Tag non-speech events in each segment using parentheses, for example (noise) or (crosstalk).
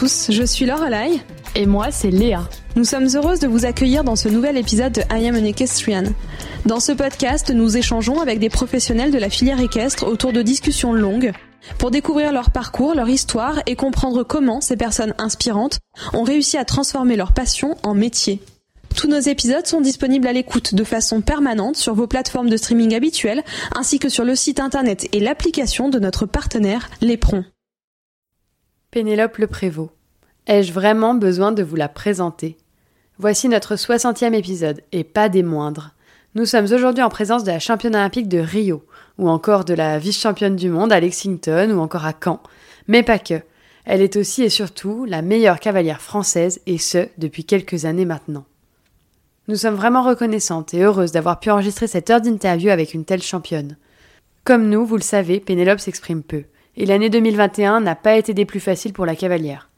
tous, je suis Laure Lai. Et moi, c'est Léa. Nous sommes heureuses de vous accueillir dans ce nouvel épisode de I Am an Equestrian. Dans ce podcast, nous échangeons avec des professionnels de la filière équestre autour de discussions longues pour découvrir leur parcours, leur histoire et comprendre comment ces personnes inspirantes ont réussi à transformer leur passion en métier. Tous nos épisodes sont disponibles à l'écoute de façon permanente sur vos plateformes de streaming habituelles, ainsi que sur le site internet et l'application de notre partenaire Lépron. Pénélope Le Prévost. Ai-je vraiment besoin de vous la présenter? Voici notre 60e épisode, et pas des moindres. Nous sommes aujourd'hui en présence de la championne olympique de Rio, ou encore de la vice-championne du monde à Lexington, ou encore à Caen. Mais pas que. Elle est aussi et surtout la meilleure cavalière française, et ce, depuis quelques années maintenant. Nous sommes vraiment reconnaissantes et heureuses d'avoir pu enregistrer cette heure d'interview avec une telle championne. Comme nous, vous le savez, Pénélope s'exprime peu, et l'année 2021 n'a pas été des plus faciles pour la cavalière.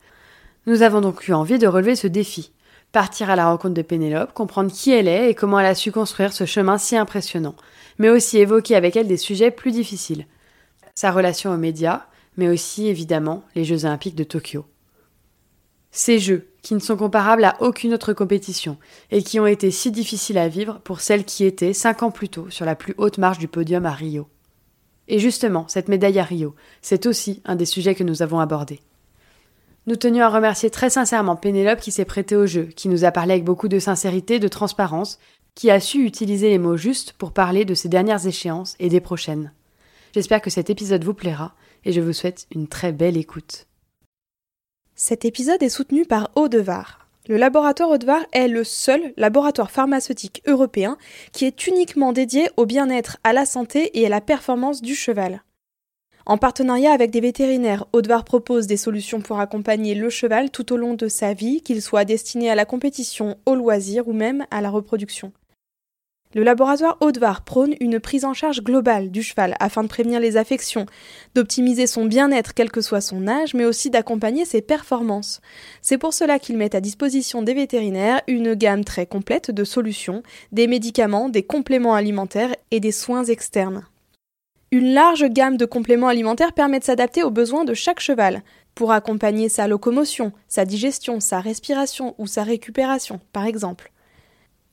Nous avons donc eu envie de relever ce défi, partir à la rencontre de Pénélope, comprendre qui elle est et comment elle a su construire ce chemin si impressionnant, mais aussi évoquer avec elle des sujets plus difficiles. Sa relation aux médias, mais aussi évidemment les Jeux olympiques de Tokyo. Ces jeux, qui ne sont comparables à aucune autre compétition, et qui ont été si difficiles à vivre pour celles qui étaient, cinq ans plus tôt, sur la plus haute marche du podium à Rio. Et justement, cette médaille à Rio, c'est aussi un des sujets que nous avons abordés. Nous tenions à remercier très sincèrement Pénélope qui s'est prêtée au jeu, qui nous a parlé avec beaucoup de sincérité, de transparence, qui a su utiliser les mots justes pour parler de ces dernières échéances et des prochaines. J'espère que cet épisode vous plaira et je vous souhaite une très belle écoute. Cet épisode est soutenu par Audevar. Le laboratoire Audevar est le seul laboratoire pharmaceutique européen qui est uniquement dédié au bien-être, à la santé et à la performance du cheval. En partenariat avec des vétérinaires, Audevar propose des solutions pour accompagner le cheval tout au long de sa vie, qu'il soit destiné à la compétition, au loisir ou même à la reproduction. Le laboratoire Audevar prône une prise en charge globale du cheval afin de prévenir les affections, d'optimiser son bien-être quel que soit son âge, mais aussi d'accompagner ses performances. C'est pour cela qu'il met à disposition des vétérinaires une gamme très complète de solutions, des médicaments, des compléments alimentaires et des soins externes. Une large gamme de compléments alimentaires permet de s'adapter aux besoins de chaque cheval, pour accompagner sa locomotion, sa digestion, sa respiration ou sa récupération, par exemple.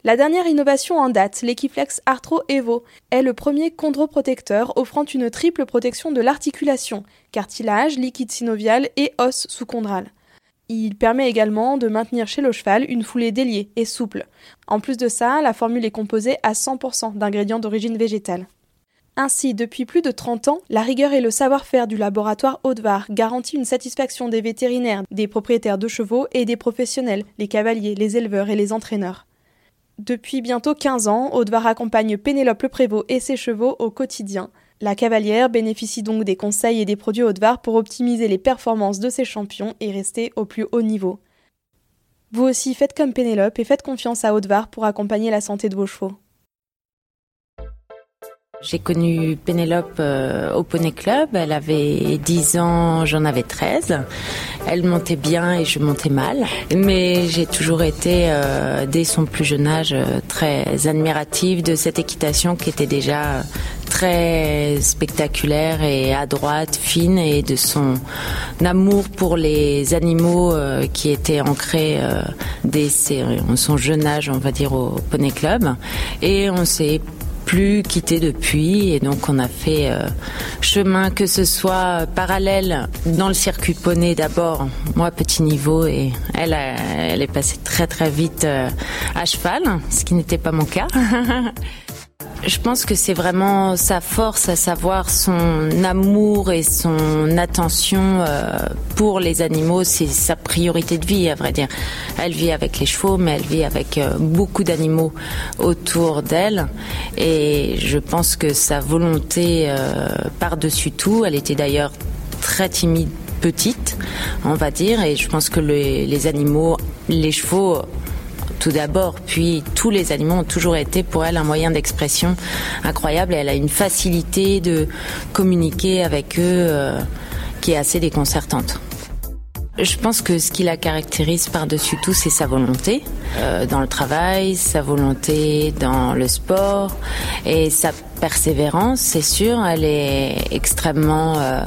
La dernière innovation en date, l'Equiflex Arthro Evo, est le premier chondroprotecteur offrant une triple protection de l'articulation, cartilage, liquide synovial et os sous-chondral. Il permet également de maintenir chez le cheval une foulée déliée et souple. En plus de ça, la formule est composée à 100% d'ingrédients d'origine végétale. Ainsi, depuis plus de 30 ans, la rigueur et le savoir-faire du laboratoire Audevar garantit une satisfaction des vétérinaires, des propriétaires de chevaux et des professionnels, les cavaliers, les éleveurs et les entraîneurs. Depuis bientôt 15 ans, Audevar accompagne Pénélope Le Prévost et ses chevaux au quotidien. La cavalière bénéficie donc des conseils et des produits Audevar pour optimiser les performances de ses champions et rester au plus haut niveau. Vous aussi faites comme Pénélope et faites confiance à Audevar pour accompagner la santé de vos chevaux. J'ai connu Pénélope euh, au Poney Club. Elle avait 10 ans, j'en avais 13. Elle montait bien et je montais mal. Mais j'ai toujours été, euh, dès son plus jeune âge, euh, très admirative de cette équitation qui était déjà très spectaculaire et à droite, fine, et de son amour pour les animaux qui était ancré dès son jeune âge, on va dire, au Poney Club. Et on s'est plus quitté depuis et donc on a fait euh, chemin que ce soit parallèle dans le circuit poney d'abord, moi petit niveau et elle, elle est passée très très vite euh, à cheval, ce qui n'était pas mon cas. (laughs) Je pense que c'est vraiment sa force, à savoir son amour et son attention euh, pour les animaux. C'est sa priorité de vie, à vrai dire. Elle vit avec les chevaux, mais elle vit avec euh, beaucoup d'animaux autour d'elle. Et je pense que sa volonté euh, par-dessus tout, elle était d'ailleurs très timide petite, on va dire, et je pense que les, les animaux, les chevaux tout d'abord, puis tous les animaux ont toujours été pour elle un moyen d'expression incroyable et elle a une facilité de communiquer avec eux euh, qui est assez déconcertante. Je pense que ce qui la caractérise par-dessus tout, c'est sa volonté euh, dans le travail, sa volonté dans le sport et sa persévérance, c'est sûr. Elle est extrêmement euh,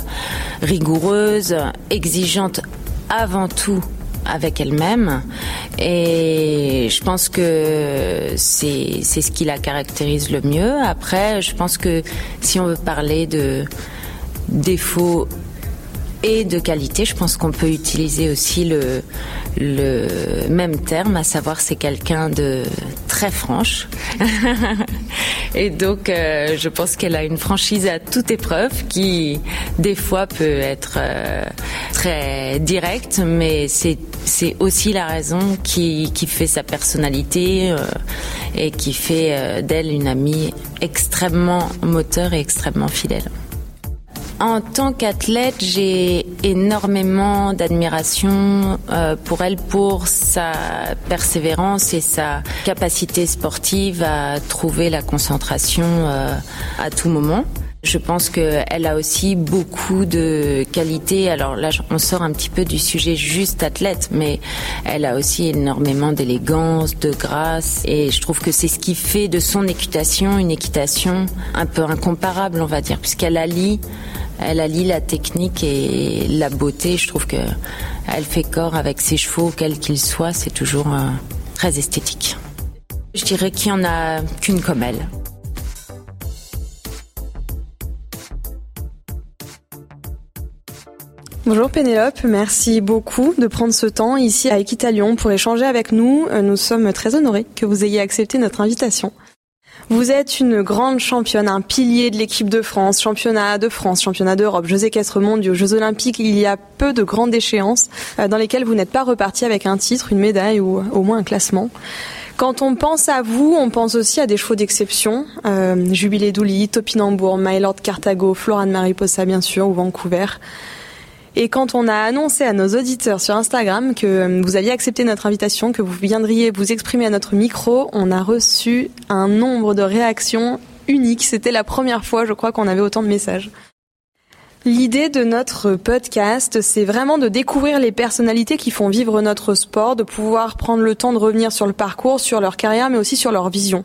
rigoureuse, exigeante avant tout avec elle-même. Et je pense que c'est ce qui la caractérise le mieux. Après, je pense que si on veut parler de défauts et de qualité, je pense qu'on peut utiliser aussi le, le même terme, à savoir c'est quelqu'un de très franche. (laughs) et donc, euh, je pense qu'elle a une franchise à toute épreuve qui, des fois, peut être euh, très directe, mais c'est c'est aussi la raison qui, qui fait sa personnalité euh, et qui fait d'elle une amie extrêmement moteur et extrêmement fidèle. En tant qu'athlète, j'ai énormément d'admiration euh, pour elle pour sa persévérance et sa capacité sportive à trouver la concentration euh, à tout moment. Je pense qu'elle a aussi beaucoup de qualités. Alors là, on sort un petit peu du sujet juste athlète, mais elle a aussi énormément d'élégance, de grâce. Et je trouve que c'est ce qui fait de son équitation une équitation un peu incomparable, on va dire, puisqu'elle allie elle allie la technique et la beauté. Je trouve que elle fait corps avec ses chevaux, quels qu'ils soient. C'est toujours euh, très esthétique. Je dirais qu'il n'y en a qu'une comme elle. Bonjour Pénélope, merci beaucoup de prendre ce temps ici à Equitalion pour échanger avec nous. Euh, nous sommes très honorés que vous ayez accepté notre invitation. Vous êtes une grande championne, un pilier de l'équipe de France, championnat de France, championnat d'Europe, Jeux équestres mondiaux, Jeux olympiques. Il y a peu de grandes échéances euh, dans lesquelles vous n'êtes pas reparti avec un titre, une médaille ou euh, au moins un classement. Quand on pense à vous, on pense aussi à des chevaux d'exception. Euh, Jubilé Douli, Topinambour, Mylord Cartago, Florane Mariposa bien sûr, ou Vancouver. Et quand on a annoncé à nos auditeurs sur Instagram que euh, vous aviez accepté notre invitation, que vous viendriez vous exprimer à notre micro, on a reçu un nombre de réactions uniques. C'était la première fois, je crois, qu'on avait autant de messages. L'idée de notre podcast, c'est vraiment de découvrir les personnalités qui font vivre notre sport, de pouvoir prendre le temps de revenir sur le parcours, sur leur carrière, mais aussi sur leur vision.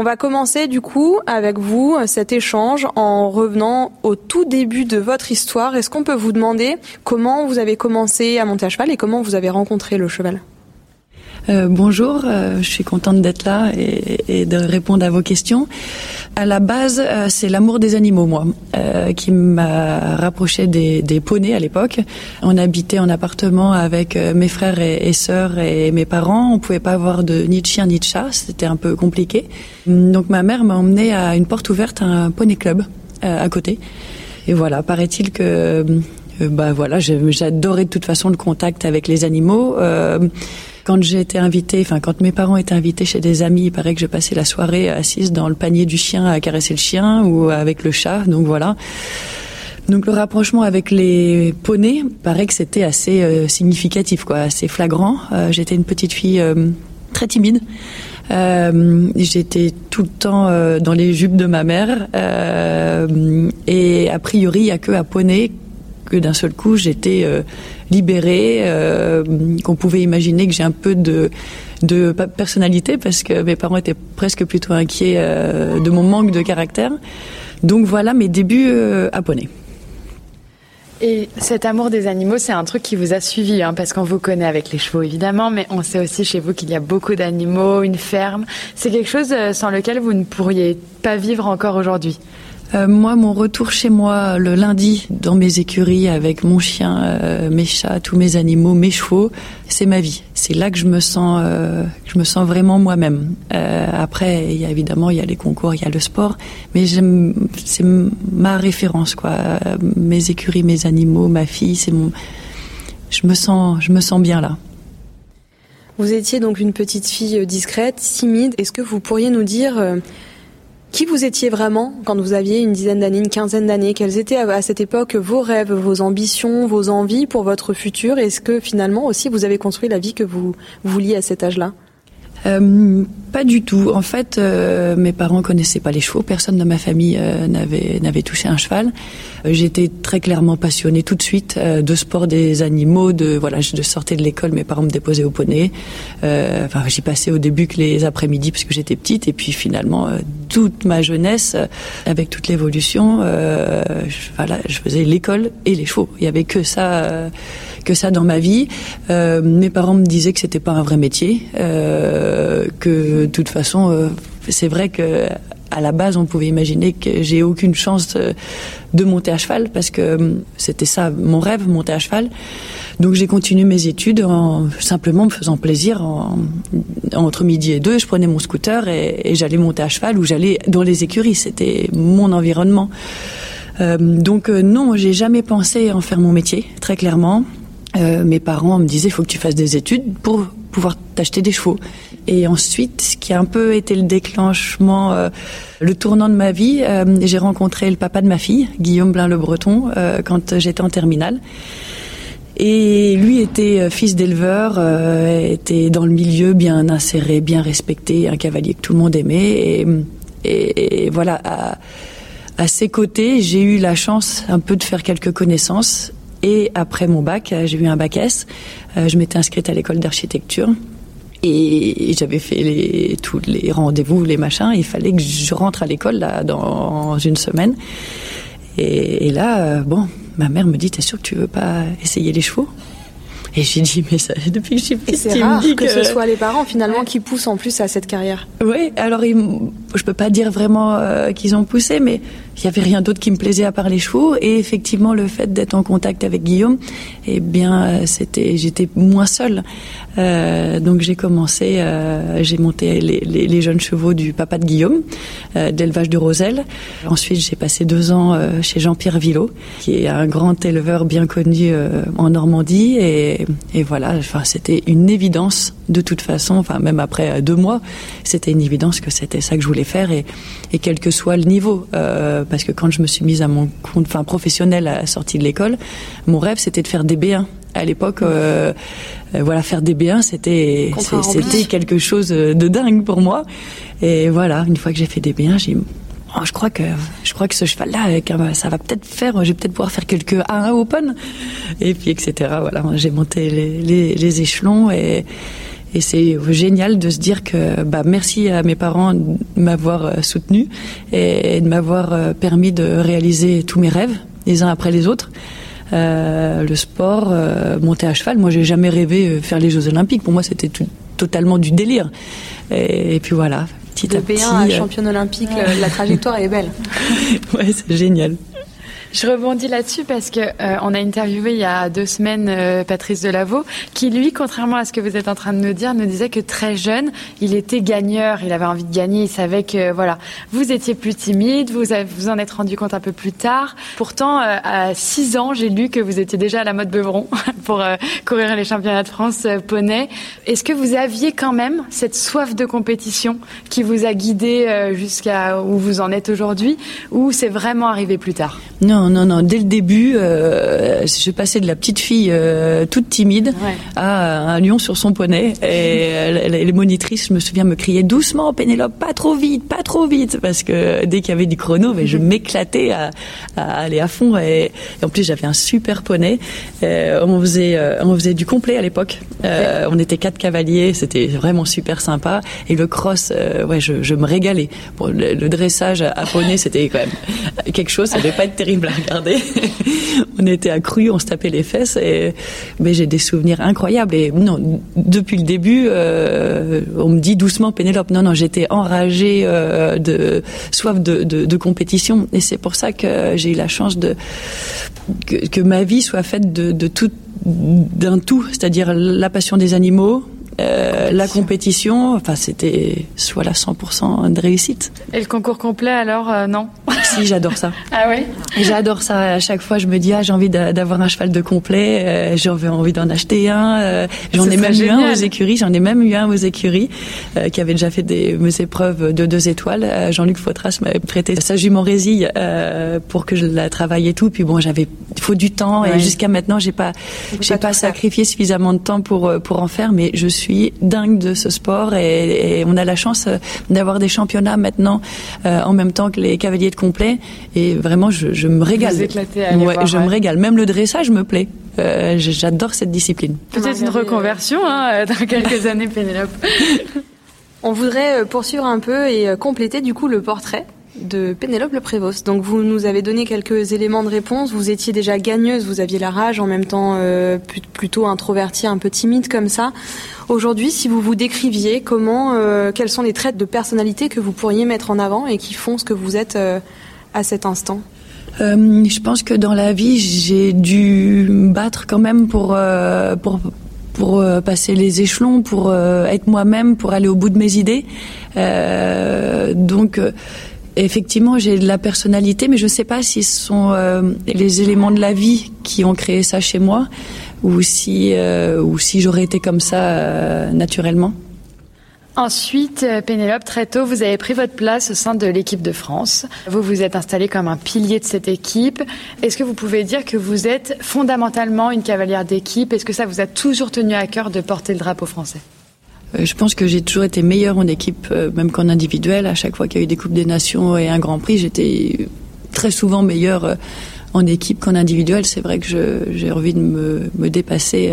On va commencer du coup avec vous cet échange en revenant au tout début de votre histoire. Est-ce qu'on peut vous demander comment vous avez commencé à monter à cheval et comment vous avez rencontré le cheval? Euh, bonjour, euh, je suis contente d'être là et, de répondre à vos questions. À la base, euh, c'est l'amour des animaux, moi, qui m'a rapproché des, des poneys à l'époque. On habitait en appartement avec mes frères et, sœurs et mes parents. On pouvait pas avoir de ni de chien ni de chat, c'était un peu compliqué. Donc ma mère m'a emmené à une porte ouverte à un poney club à côté. Et voilà, paraît-il que bah voilà, j'adorais de toute façon le contact avec les animaux. Euh, quand j'ai été invitée, enfin quand mes parents étaient invités chez des amis, il paraît que je passais la soirée assise dans le panier du chien à caresser le chien ou avec le chat. Donc voilà. Donc le rapprochement avec les poneys, paraît que c'était assez euh, significatif, quoi, assez flagrant. Euh, j'étais une petite fille euh, très timide. j'étais tout le temps dans les jupes de ma mère et a priori il y a que à poney que d'un seul coup j'étais libérée, euh, qu'on pouvait imaginer que j'ai un peu de, de personnalité parce que mes parents étaient presque plutôt inquiets euh, de mon manque de caractère. Donc voilà mes débuts à poney. Et cet amour des animaux, c'est un truc qui vous a suivi, hein, parce qu'on vous connaît avec les chevaux évidemment, mais on sait aussi chez vous qu'il y a beaucoup d'animaux, une ferme. C'est quelque chose sans lequel vous ne pourriez pas vivre encore aujourd'hui. Euh, moi, mon retour chez moi le lundi dans mes écuries avec mon chien, euh, mes chats, tous mes animaux, mes chevaux, c'est ma vie. C'est là que je me sens, euh, je me sens vraiment moi-même. après, il y a évidemment, il y a les concours, il y a le sport, mais c'est ma référence, quoi. Mes écuries, mes animaux, ma fille, c'est mon. Je me sens, je me sens bien là. Vous étiez donc une petite fille discrète, timide. Est-ce que vous pourriez nous dire qui vous étiez vraiment quand vous aviez une dizaine d'années, une quinzaine d'années? Quels étaient à cette époque vos rêves, vos ambitions, vos envies pour votre futur? Est-ce que finalement aussi vous avez construit la vie que vous vouliez à cet âge-là? Euh, pas du tout. En fait, euh, mes parents connaissaient pas les chevaux. Personne de ma famille euh, n'avait n'avait touché un cheval. Euh, j'étais très clairement passionnée tout de suite de sport des animaux. De voilà, je sortais de l'école, mes parents me déposaient au poney. enfin, j'y passais au début que les après-midi parce que j'étais petite, et puis finalement toute ma jeunesse, avec toute l'évolution, je, voilà, je faisais l'école et les chevaux. Il y avait que ça que ça dans ma vie. Euh, mes parents me disaient que c'était pas un vrai métier, euh, que de toute façon, euh, c'est vrai que à la base, on pouvait imaginer que j'ai aucune chance de monter à cheval parce que c'était ça mon rêve, monter à cheval. Donc j'ai continué mes études en simplement me faisant plaisir. entre midi et deux, je prenais mon scooter et, j'allais monter à cheval ou j'allais dans les écuries. C'était mon environnement. Euh, donc non, j'ai jamais pensé en faire mon métier, très clairement. Euh, mes parents me disaient il faut que tu fasses des études pour pouvoir t'acheter des chevaux. Et ensuite, ce qui a un peu été le déclenchement, euh, le tournant de ma vie, euh, j'ai rencontré le papa de ma fille, Guillaume Blin Le Breton, quand j'étais en terminale. Et lui était fils d'éleveur, était dans le milieu, bien inséré, bien respecté, un cavalier que tout le monde aimait. Et, et, voilà, à, à ses côtés, j'ai eu la chance un peu de faire quelques connaissances et après mon bac, euh, j'ai eu un bac S. Euh, je m'étais inscrite à l'école d'architecture. Et j'avais fait tous les rendez-vous, les machins. Il fallait que je rentre à l'école là dans une semaine. Et, et là, euh, bon, ma mère me dit T'es sûr que tu veux pas essayer les chevaux? Et j'ai dit, mais ça, (laughs) depuis que je suis petite, c'est rare que, que, ce soit les parents finalement qui poussent en plus à cette carrière. Oui, alors je je peux pas dire vraiment qu'ils ont poussé, mais il n'y avait rien d'autre qui me plaisait à part les chevaux. Et effectivement, le fait d'être en contact avec Guillaume, eh bien, c'était, j'étais moins seule. Euh, donc j'ai commencé, euh, j'ai monté les, les, les, jeunes chevaux du papa de Guillaume, euh, d'élevage de Roselle. Ensuite, j'ai passé deux ans euh, chez Jean-Pierre Villot, qui est un grand éleveur bien connu euh, en Normandie. Et, et voilà, enfin, c'était une évidence de toute façon. Enfin, même après deux mois, c'était une évidence que c'était ça que je voulais faire, et, et quel que soit le niveau. Euh, parce que quand je me suis mise à mon compte, enfin professionnel à la sortie de l'école, mon rêve c'était de faire des B1. À l'époque, euh, euh, voilà, faire des B1, c'était c'était quelque chose de dingue pour moi. Et voilà, une fois que j'ai fait des B1, j'ai oh, je crois que je crois que ce cheval là ça va peut-être faire je vais peut-être pouvoir faire quelques A1 open et puis etc voilà j'ai monté les, échelons et c'est génial de se dire que bah, merci à mes parents de m'avoir euh, soutenu et de m'avoir euh, permis de réaliser tous mes rêves les uns après les autres. Euh, le sport, euh, monter à cheval. Moi, j'ai jamais rêvé faire les Jeux Olympiques. Pour moi, c'était totalement du délire. Et, puis voilà, petit de à petit. à championne olympique, la trajectoire est belle. (laughs) ouais, c'est génial. Je rebondis là-dessus parce que euh, on a interviewé il y a deux semaines euh, Patrice Delaveau, qui lui, contrairement à ce que vous êtes en train de nous dire, nous disait que très jeune, il était gagneur, il avait envie de gagner, il savait que voilà, vous étiez plus timide, vous vous en êtes rendu compte un peu plus tard. Pourtant, euh, à six ans, j'ai lu que vous étiez déjà à la mode beuvron (laughs) pour euh, courir les championnats de France euh, poney. Est-ce que vous aviez quand même cette soif de compétition qui vous a guidé jusqu'à où vous en êtes aujourd'hui, ou c'est vraiment arrivé plus tard? Non non, non, non. Dès le début, euh, je passais de la petite fille euh, toute timide à un lion sur son poney. Et les monitrices, je me souviens, me criaient doucement, Pénélope, pas trop vite, pas trop vite, parce que dès qu'il y avait du chrono, mais je m'éclatais à, aller à fond. Et, en plus, j'avais un super poney. Euh, on faisait, euh, on faisait du complet à l'époque. Euh, on était quatre cavaliers, c'était vraiment super sympa. Et le cross, ouais, je, je, me régalais. Bon, le, le dressage à poney, c'était quand même quelque chose. Ça devait pas être terrible regarder. (laughs) on était accrus, on se tapait les fesses. Et, mais j'ai des souvenirs incroyables. Et non, depuis le début, euh, on me dit doucement Pénélope. Non, non, j'étais enragée euh, de soif de, compétition. Et c'est pour ça que j'ai eu la chance de que, ma vie soit faite de tout d'un tout, c'est-à-dire la passion des animaux, euh, la compétition, enfin c'était soit la 100% de réussite. Et le concours complet alors euh, non (laughs) Si, j'adore ça. (laughs) Ah oui? J'adore ça. À chaque fois, je me dis, ah, j'ai envie d'avoir un cheval de complet, euh, j'avais envie d'en acheter un. Euh, j'en ai même eu un aux écuries, j'en ai même eu un aux écuries, qui avait déjà fait des, mes épreuves de deux étoiles. Jean-Luc Fautras m'avait prêté sa jument résille pour que je la travaille et tout. Puis bon, j'avais, il faut du temps et jusqu'à maintenant, j'ai pas, j'ai pas, pas sacrifié suffisamment de temps pour, pour en faire, mais je suis dingue de ce sport et, et on a la chance d'avoir des championnats maintenant en même temps que les cavaliers de complet. Et vraiment, je, je me régale. Vous à ouais, je me régale. Même le dressage me plaît. Euh, J'adore cette discipline. Peut-être une reconversion hein, dans quelques (laughs) années, Pénélope. On voudrait euh, poursuivre un peu et euh, compléter du coup le portrait de Pénélope Le Prévost. Donc vous nous avez donné quelques éléments de réponse. Vous étiez déjà gagneuse, vous aviez la rage, en même temps euh, plutôt introvertie, un peu timide comme ça. Aujourd'hui, si vous vous décriviez, comment, euh, quels sont les traits de personnalité que vous pourriez mettre en avant et qui font ce que vous êtes euh, à cet instant? Je pense que dans la vie, j'ai dû battre quand même pour pour pour passer les échelons, pour être moi-même, pour aller au bout de mes idées. donc effectivement, j'ai de la personnalité, mais je ne sais pas si ce sont euh, les éléments de la vie qui ont créé ça chez moi, ou si, euh, si j'aurais été comme ça euh, naturellement. Ensuite, Pénélope, très tôt, vous avez pris votre place au sein de l'équipe de France. Vous vous êtes installée comme un pilier de cette équipe. Est-ce que vous pouvez dire que vous êtes fondamentalement une cavalière d'équipe? Est-ce que ça vous a toujours tenu à cœur de porter le drapeau français? Je pense que j'ai toujours été meilleure en équipe, euh, même qu'en individuel. À chaque fois qu'il y a eu des Coupes des Nations et un Grand Prix, j'étais très souvent meilleure euh, en équipe qu'en individuel. C'est vrai que j'ai envie de me, me dépasser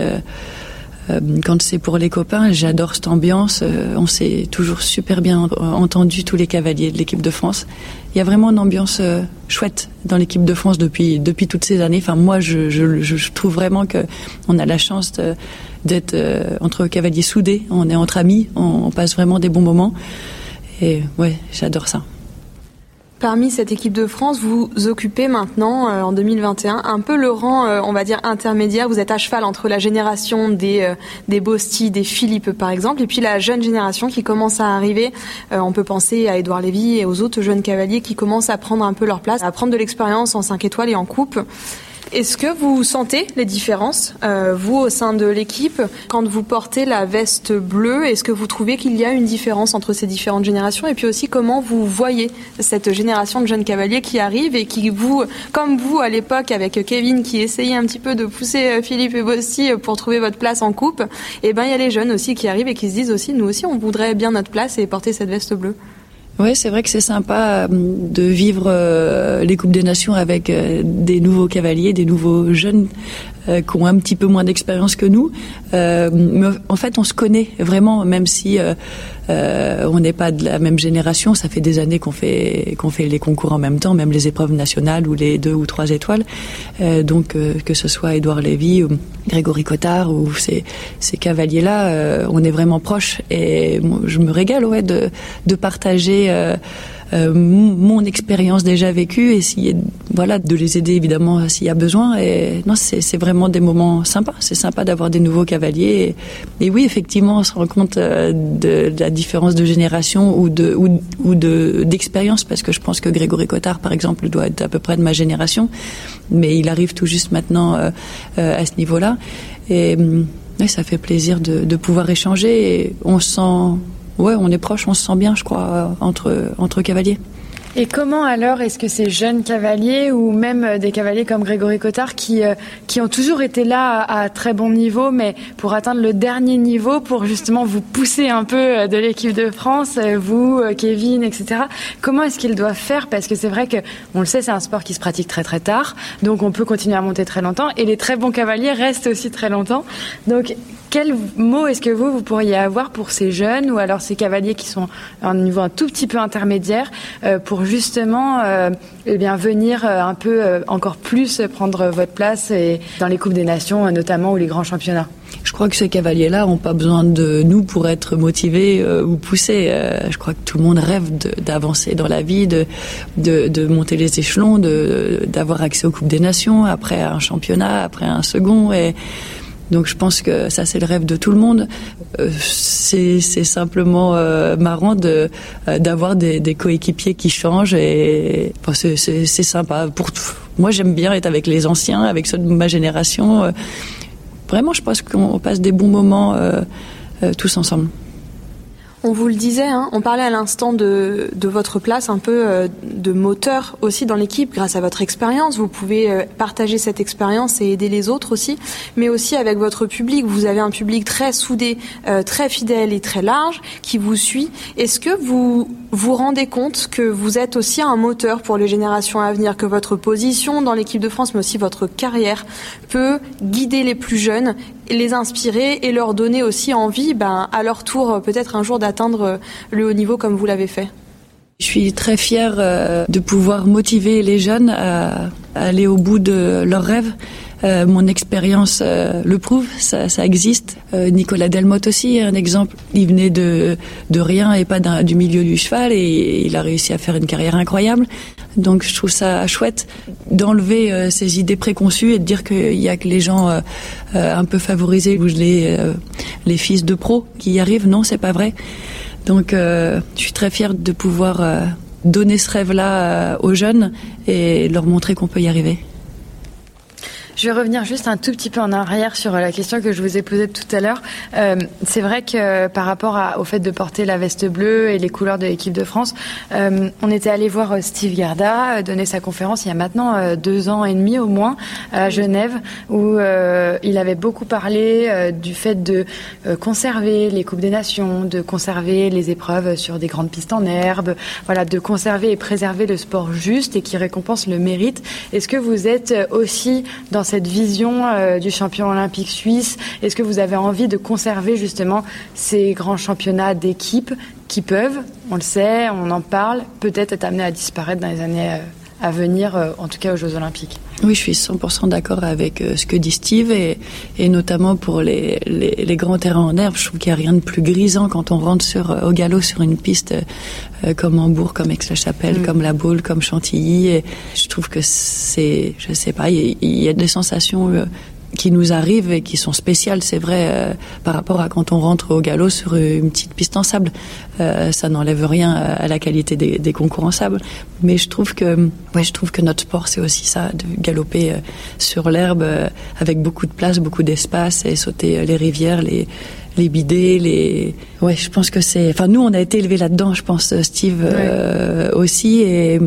quand c'est pour les copains. J'adore cette ambiance. On s'est toujours super bien entendu, tous les cavaliers de l'équipe de France. Il y a vraiment une ambiance chouette dans l'équipe de France depuis, depuis toutes ces années. Enfin, moi, je, je, je trouve vraiment qu'on a la chance d'être euh, entre cavaliers soudés. On est entre amis, on, on, passe vraiment des bons moments. Et ouais, j'adore ça. Parmi cette équipe de France, vous occupez maintenant, euh, en 2021, un peu le rang, euh, on va dire, intermédiaire. Vous êtes à cheval entre la génération des, euh, des Bosti, des Philippe, par exemple, et puis la jeune génération qui commence à arriver. Euh, on peut penser à Édouard Lévy et aux autres jeunes cavaliers qui commencent à prendre un peu leur place, à prendre de l'expérience en 5 étoiles et en coupe. Est-ce que vous sentez les différences, euh, vous, au sein de l'équipe, quand vous portez la veste bleue? Est-ce que vous trouvez qu'il y a une différence entre ces différentes générations? Et puis aussi, comment vous voyez cette génération de jeunes cavaliers qui arrivent et qui, vous, comme vous à l'époque avec Kevin, qui essayait un petit peu de pousser euh, Philippe et Bossi pour trouver votre place en coupe, et eh ben il y a les jeunes aussi qui arrivent et qui se disent aussi, nous aussi, on voudrait bien notre place et porter cette veste bleue. Oui, c'est vrai que c'est sympa euh, de vivre euh, les Coupes des Nations avec euh, des nouveaux cavaliers, des nouveaux jeunes euh, qui ont un petit peu moins d'expérience que nous. Euh, mais en fait, on se connaît vraiment, même si euh, euh on n'est pas de la même génération. Ça fait des années qu'on fait qu'on fait les concours en même temps, même les épreuves nationales ou les deux ou trois étoiles. Euh, donc que ce soit Édouard Lévy ou Grégory Cotard ou ces, ces cavaliers-là, on est vraiment proches. Et je me régale ouais de de partager euh, mon expérience déjà vécue et voilà de les aider évidemment s'il y a besoin et non c'est vraiment des moments sympas. C'est sympa d'avoir des nouveaux cavaliers et, oui effectivement on se rend compte euh, de, la différence de génération ou de ou, de d'expérience parce que je pense que Grégory Cotard par exemple doit être à peu près de ma génération mais il arrive tout juste maintenant euh, à ce niveau là et oui, ça fait plaisir de, pouvoir échanger on sent ouais, on est proche, on se sent bien, je crois, euh, entre, entre cavaliers. Et comment alors est-ce que ces jeunes cavaliers ou même euh, des cavaliers comme Grégory Cotard qui, euh, qui ont toujours été là à, à, très bon niveau, mais pour atteindre le dernier niveau, pour justement vous pousser un peu de l'équipe de France, vous, Kevin, etc. Comment est-ce qu'ils doivent faire? Parce que c'est vrai que, on le sait, c'est un sport qui se pratique très très tard, donc on peut continuer à monter très longtemps, et les très bons cavaliers restent aussi très longtemps. Donc quel mot est-ce que vous, vous pourriez avoir pour ces jeunes ou alors ces cavaliers qui sont à un niveau un tout petit peu intermédiaire euh, justement euh, eh bien, venir euh, un peu euh, encore plus prendre votre place et dans les Coupes des Nations notamment ou les grands championnats je crois que ces cavaliers-là n'ont pas besoin de nous pour être motivés euh, ou poussés. Euh, je crois que tout le monde rêve d'avancer dans la vie, de, de, de monter les échelons, d'avoir accès aux Coupes des Nations, après un championnat, après un second. Et, Donc je pense que ça c'est le rêve de tout le monde. Euh, c'est simplement euh, marrant de euh, d'avoir des, des, coéquipiers qui changent et c'est sympa. Pour moi j'aime bien être avec les anciens, avec ceux de ma génération. Vraiment je pense qu'on passe des bons moments tous ensemble. On vous le disait, hein, on parlait à l'instant de, votre place un peu euh, de moteur aussi dans l'équipe grâce à votre expérience. Vous pouvez euh, partager cette expérience et aider les autres aussi, mais aussi avec votre public. Vous avez un public très soudé, euh, très fidèle et très large qui vous suit. Est-ce que vous vous rendez compte que vous êtes aussi un moteur pour les générations à venir, que votre position dans l'équipe de France, mais aussi votre carrière, peut guider les plus jeunes les inspirer et leur donner aussi envie, ben, à leur tour, peut-être un jour d'atteindre le haut niveau comme vous l'avez fait. Je suis très fière euh, de pouvoir motiver les jeunes à aller au bout de leurs rêves. Euh, mon expérience euh, le prouve, ça, ça existe. Nicolas Delmotte aussi, un exemple. Il venait de, de rien et pas du milieu du cheval et il a réussi à faire une carrière incroyable. Donc je trouve ça chouette d'enlever ces idées préconçues et de dire qu'il y a que les gens un peu favorisés ou les, les fils de pros qui y arrivent. Non, c'est pas vrai. Donc, euh, je suis très fière de pouvoir euh, donner ce rêve-là euh, aux jeunes et leur montrer qu'on peut y arriver. Je vais revenir juste un tout petit peu en arrière sur la question que je vous ai posée tout à l'heure. Euh, c'est vrai que par rapport au fait de porter la veste bleue et les couleurs de l'équipe de France, euh, on était allé voir euh, Steve Garda donner sa conférence il y a maintenant deux ans et demi au moins à Genève, où il avait beaucoup parlé du fait de conserver les coupes des nations, de conserver les épreuves sur des grandes pistes en herbe, voilà, de conserver et préserver le sport juste et qui récompense le mérite. Est-ce que vous êtes aussi dans cette vision euh, du champion olympique suisse. Est-ce que vous avez envie de conserver justement ces grands championnats d'équipe qui peuvent, on le sait, on en parle, peut-être être amenés à disparaître dans les années euh, à venir, euh, en tout cas aux Jeux Olympiques. Oui, je suis 100% d'accord avec ce que dit Steve et, et notamment pour les, les, grands terrains en herbe. Je trouve qu'il n'y a rien de plus grisant quand on rentre sur, au galop sur une piste comme Hambourg, comme Aix-la-Chapelle, mm. comme La Baule, comme Chantilly. Et je trouve que c'est, je sais pas, il y, a des sensations euh, qui nous arrivent et qui sont spéciales, c'est vrai, euh, par rapport à quand on rentre au galop sur une petite piste en sable. Euh, ça n'enlève rien à la qualité des, des, concours en sable, mais je trouve que, ouais, je trouve que notre sport c'est aussi ça, de galoper sur l'herbe avec beaucoup de place, beaucoup d'espace et sauter les rivières, les les bidets, les. Ouais, je pense que c'est. Enfin, nous, on a été élevés là-dedans, je pense, Steve euh, aussi, et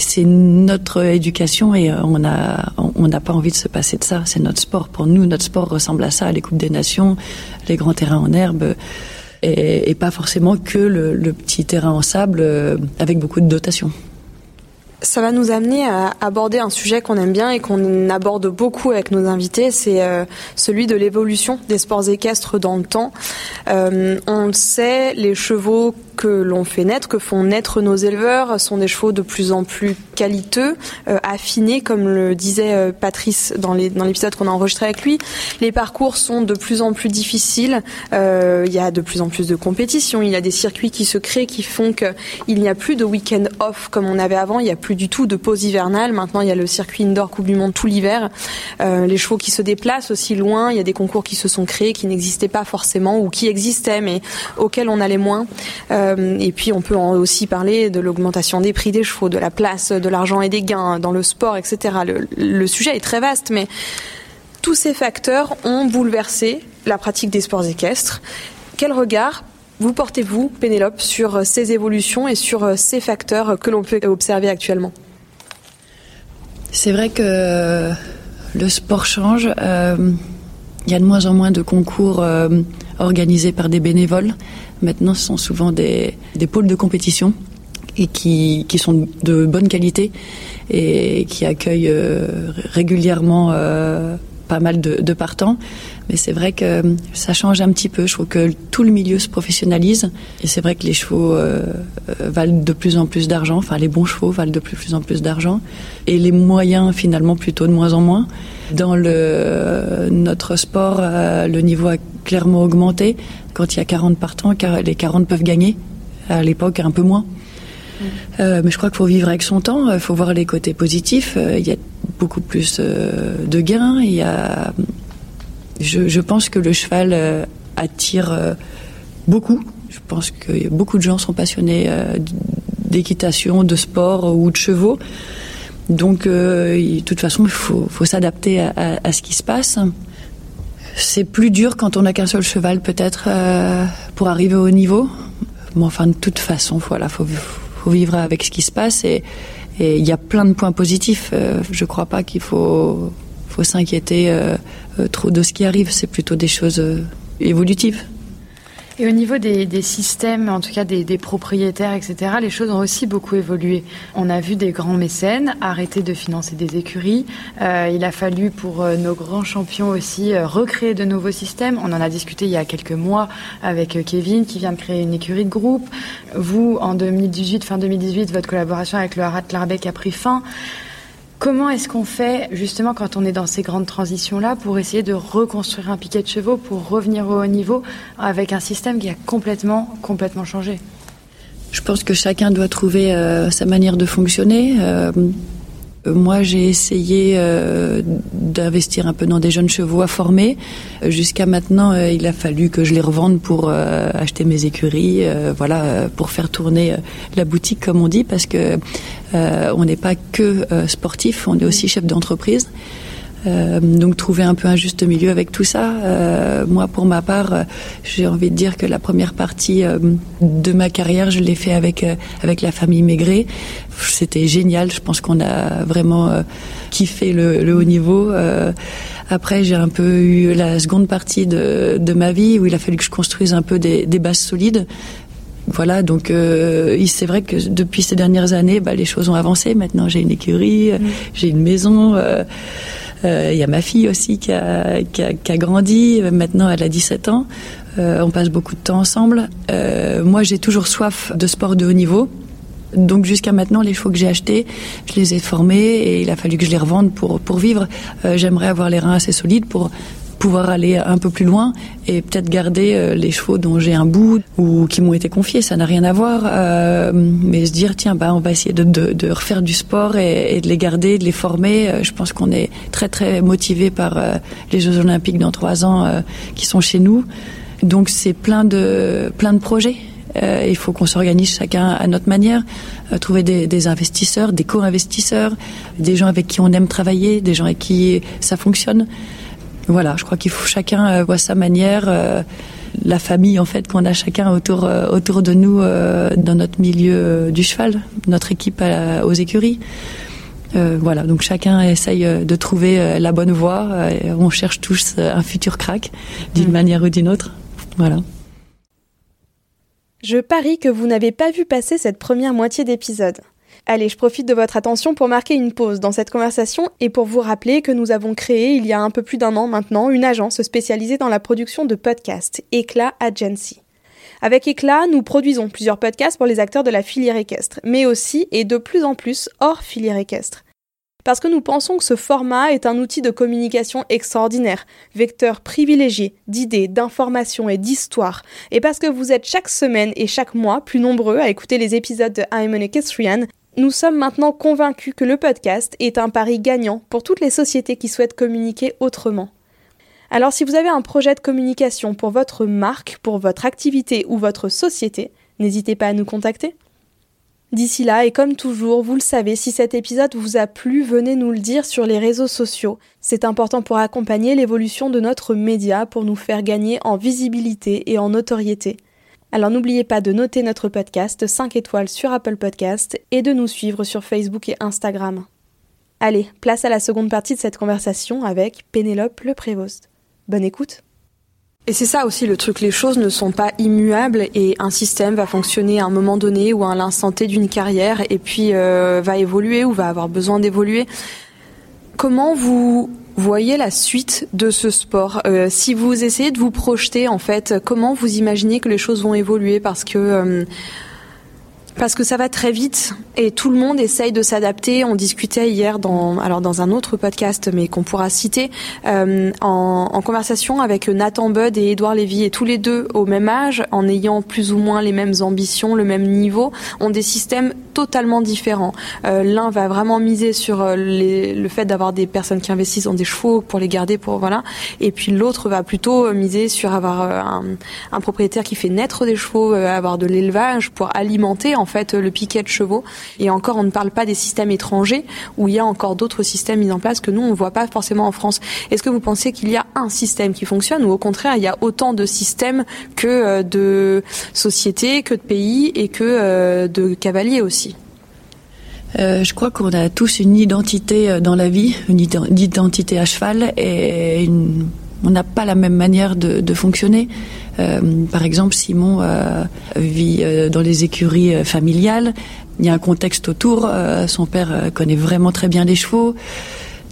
c'est notre éducation et on a, on n'a pas envie de se passer de ça. C'est notre sport. Pour nous, notre sport ressemble à ça, les coupes des nations, les grands terrains en herbe. Et, pas forcément que le, le, petit terrain en sable euh, avec beaucoup de dotation. Ça va nous amener à aborder un sujet qu'on aime bien et qu'on aborde beaucoup avec nos invités, c'est euh, celui de l'évolution des sports équestres dans le temps. Euh, on le sait, les chevaux que l'on fait naître, que font naître nos éleveurs, sont des chevaux de plus en plus qualiteux, euh, affinés, comme le disait euh, Patrice dans l'épisode qu'on a enregistré avec lui. Les parcours sont de plus en plus difficiles. Euh, il y a de plus en plus de compétitions. Il y a des circuits qui se créent qui font qu'il n'y a plus de week-end off comme on avait avant. Il n'y a plus du tout de pause hivernale. Maintenant, il y a le circuit indoor Coupe du Monde tout l'hiver. les chevaux qui se déplacent aussi loin. Il y a des concours qui se sont créés qui n'existaient pas forcément ou qui existaient mais auxquels on allait moins. Et puis on peut aussi parler de l'augmentation des prix des chevaux, de la place de l'argent et des gains dans le sport, etc. Le, sujet est très vaste, mais tous ces facteurs ont bouleversé la pratique des sports équestres. Quel regard vous portez-vous, Pénélope, sur ces évolutions et sur ces facteurs que l'on peut observer actuellement? C'est vrai que le sport change. Euh, il y a de moins en moins de concours euh, organisés par des bénévoles. Maintenant, ce sont souvent des, des pôles de compétition et qui, qui, sont de bonne qualité et qui accueillent euh, régulièrement euh, pas mal de, de partants. Mais c'est vrai que ça change un petit peu. Je trouve que tout le milieu se professionnalise. Et c'est vrai que les chevaux euh, valent de plus en plus d'argent. Enfin, les bons chevaux valent de plus en plus d'argent. Et les moyens, finalement, plutôt de moins en moins. Dans le, notre sport, le niveau a clairement augmenté. Quand il y a 40 partants, les 40 peuvent gagner. À l'époque, un peu moins. Euh, mais je crois qu'il faut vivre avec son temps. Il faut voir les côtés positifs. Euh, il y a beaucoup plus euh, de gains. Il y a, Je, pense que le cheval attire beaucoup. Je pense que beaucoup de gens sont passionnés d'équitation, de sport ou de chevaux. Donc, de toute façon, il faut, s'adapter à, ce qui se passe. C'est plus dur quand on n'a qu'un seul cheval, peut-être, pour arriver au niveau. Mais enfin, de toute façon, voilà, faut, faut vivre avec ce qui se passe et il y a plein de points positifs. Euh, je ne crois pas qu'il faut, faut s'inquiéter euh, euh, trop de ce qui arrive. C'est plutôt des choses évolutives. Et au niveau des, systèmes, en tout cas des, propriétaires, etc., les choses ont aussi beaucoup évolué. On a vu des grands mécènes arrêter de financer des écuries. Euh, il a fallu pour euh, nos grands champions aussi euh, recréer de nouveaux systèmes. On en a discuté il y a quelques mois avec Kevin qui vient de créer une écurie de groupe. Vous, en 2018, fin 2018, votre collaboration avec le Harat Larbec a pris fin. Comment est-ce qu'on fait justement quand on est dans ces grandes transitions-là pour essayer de reconstruire un piquet de chevaux, pour revenir au haut niveau avec un système qui a complètement, complètement changé? Je pense que chacun doit trouver euh, sa manière de fonctionner. Euh, moi, j'ai essayé euh, d'investir un peu dans des jeunes chevaux à former. Jusqu'à maintenant, euh, il a fallu que je les revende pour euh, acheter mes écuries, voilà, pour faire tourner la boutique, comme on dit, parce que on n'est pas que sportif, on est aussi chef d'entreprise. Euh, donc trouver un peu un juste milieu avec tout ça. Euh, moi, pour ma part, euh, j'ai envie de dire que la première partie de ma carrière, je l'ai fait avec avec la famille Maigret. C'était génial. Je pense qu'on a vraiment kiffé le, le, haut niveau. après, j'ai un peu eu la seconde partie de, de ma vie où il a fallu que je construise un peu des, des bases solides. Voilà, donc euh, c'est vrai que depuis ces dernières années, bah, les choses ont avancé. Maintenant, j'ai une écurie, mmh. j'ai une maison. Euh, il euh, y a ma fille aussi qui a, qui a, qui a grandi. Maintenant, elle a 17 ans. Euh, on passe beaucoup de temps ensemble. Euh, moi, j'ai toujours soif de sport de haut niveau. Donc jusqu'à maintenant, les chevaux que j'ai achetés, je les ai formés et il a fallu que je les revende pour pour vivre. Euh, J'aimerais avoir les reins assez solides pour pouvoir aller un peu plus loin et peut-être garder euh, les chevaux dont j'ai un bout ou qui m'ont été confiés. Ça n'a rien à voir, euh, mais se dire tiens bah on va essayer de, de, de refaire du sport et, et, de les garder, de les former. Euh, je pense qu'on est très très motivé par euh, les Jeux Olympiques dans trois ans qui sont chez nous. Donc c'est plein de plein de projets. Euh, il faut qu'on s'organise chacun à notre manière, trouver des, des, investisseurs, des co-investisseurs, des gens avec qui on aime travailler, des gens avec qui ça fonctionne. Voilà, je crois qu'il faut chacun euh, voit sa manière. Euh, la famille en fait qu'on a chacun autour euh, autour de nous dans notre milieu du cheval, notre équipe aux écuries. voilà, donc chacun essaye de trouver la bonne voie. on cherche tous un futur crack d'une mm. manière ou d'une autre. Voilà. Je parie que vous n'avez pas vu passer cette première moitié d'épisode. Allez, je profite de votre attention pour marquer une pause dans cette conversation et pour vous rappeler que nous avons créé il y a un peu plus d'un an maintenant une agence spécialisée dans la production de podcasts, Eclat Agency. Avec Eclat, nous produisons plusieurs podcasts pour les acteurs de la filière équestre, mais aussi et de plus en plus hors filière équestre. Parce que nous pensons que ce format est un outil de communication extraordinaire, vecteur privilégié d'idées, d'informations et d'histoires, et parce que vous êtes chaque semaine et chaque mois plus nombreux à écouter les épisodes de I'm an Equestrian, nous sommes maintenant convaincus que le podcast est un pari gagnant pour toutes les sociétés qui souhaitent communiquer autrement. Alors si vous avez un projet de communication pour votre marque, pour votre activité ou votre société, n'hésitez pas à nous contacter. D'ici là, et comme toujours, vous le savez, si cet épisode vous a plu, venez nous le dire sur les réseaux sociaux. C'est important pour accompagner l'évolution de notre média, pour nous faire gagner en visibilité et en notoriété. Alors n'oubliez pas de noter notre podcast 5 étoiles sur Apple Podcast et de nous suivre sur Facebook et Instagram. Allez, place à la seconde partie de cette conversation avec Pénélope Le Prévost. Bonne écoute. Et c'est ça aussi le truc, les choses ne sont pas immuables et un système va fonctionner à un moment donné ou à l'instant T d'une carrière et puis euh, va évoluer ou va avoir besoin d'évoluer. Comment vous voyez la suite de ce sport. Euh, Si vous essayez de vous projeter, en fait, comment vous imaginez que les choses vont évoluer? Parce que euh, parce que ça va très vite et tout le monde essaye de s'adapter. On discutait hier dans alors dans un autre podcast, mais qu'on pourra citer euh, en, conversation avec Nathan Budd et Édouard Lévy, et tous les deux au même âge, en ayant plus ou moins les mêmes ambitions, le même niveau, ont des systèmes totalement différents. Euh, L'un va vraiment miser sur euh, le fait d'avoir des personnes qui investissent dans des chevaux pour les garder, pour voilà, et puis l'autre va plutôt miser sur avoir un, propriétaire qui fait naître des chevaux, avoir de l'élevage pour alimenter en fait le piquet de chevaux. Et encore, on ne parle pas des systèmes étrangers où il y a encore d'autres systèmes mis en place que nous on ne voit pas forcément en France. Est-ce que vous pensez qu'il y a un système qui fonctionne ou au contraire il y a autant de systèmes que de sociétés, que de pays et que de cavaliers aussi? Euh, je crois qu'on a tous une identité dans la vie, une identité à cheval, et une, on n'a pas la même manière de, de fonctionner. Euh, par exemple, Simon euh, vit dans les écuries familiales. Il y a un contexte autour. son père connaît vraiment très bien les chevaux.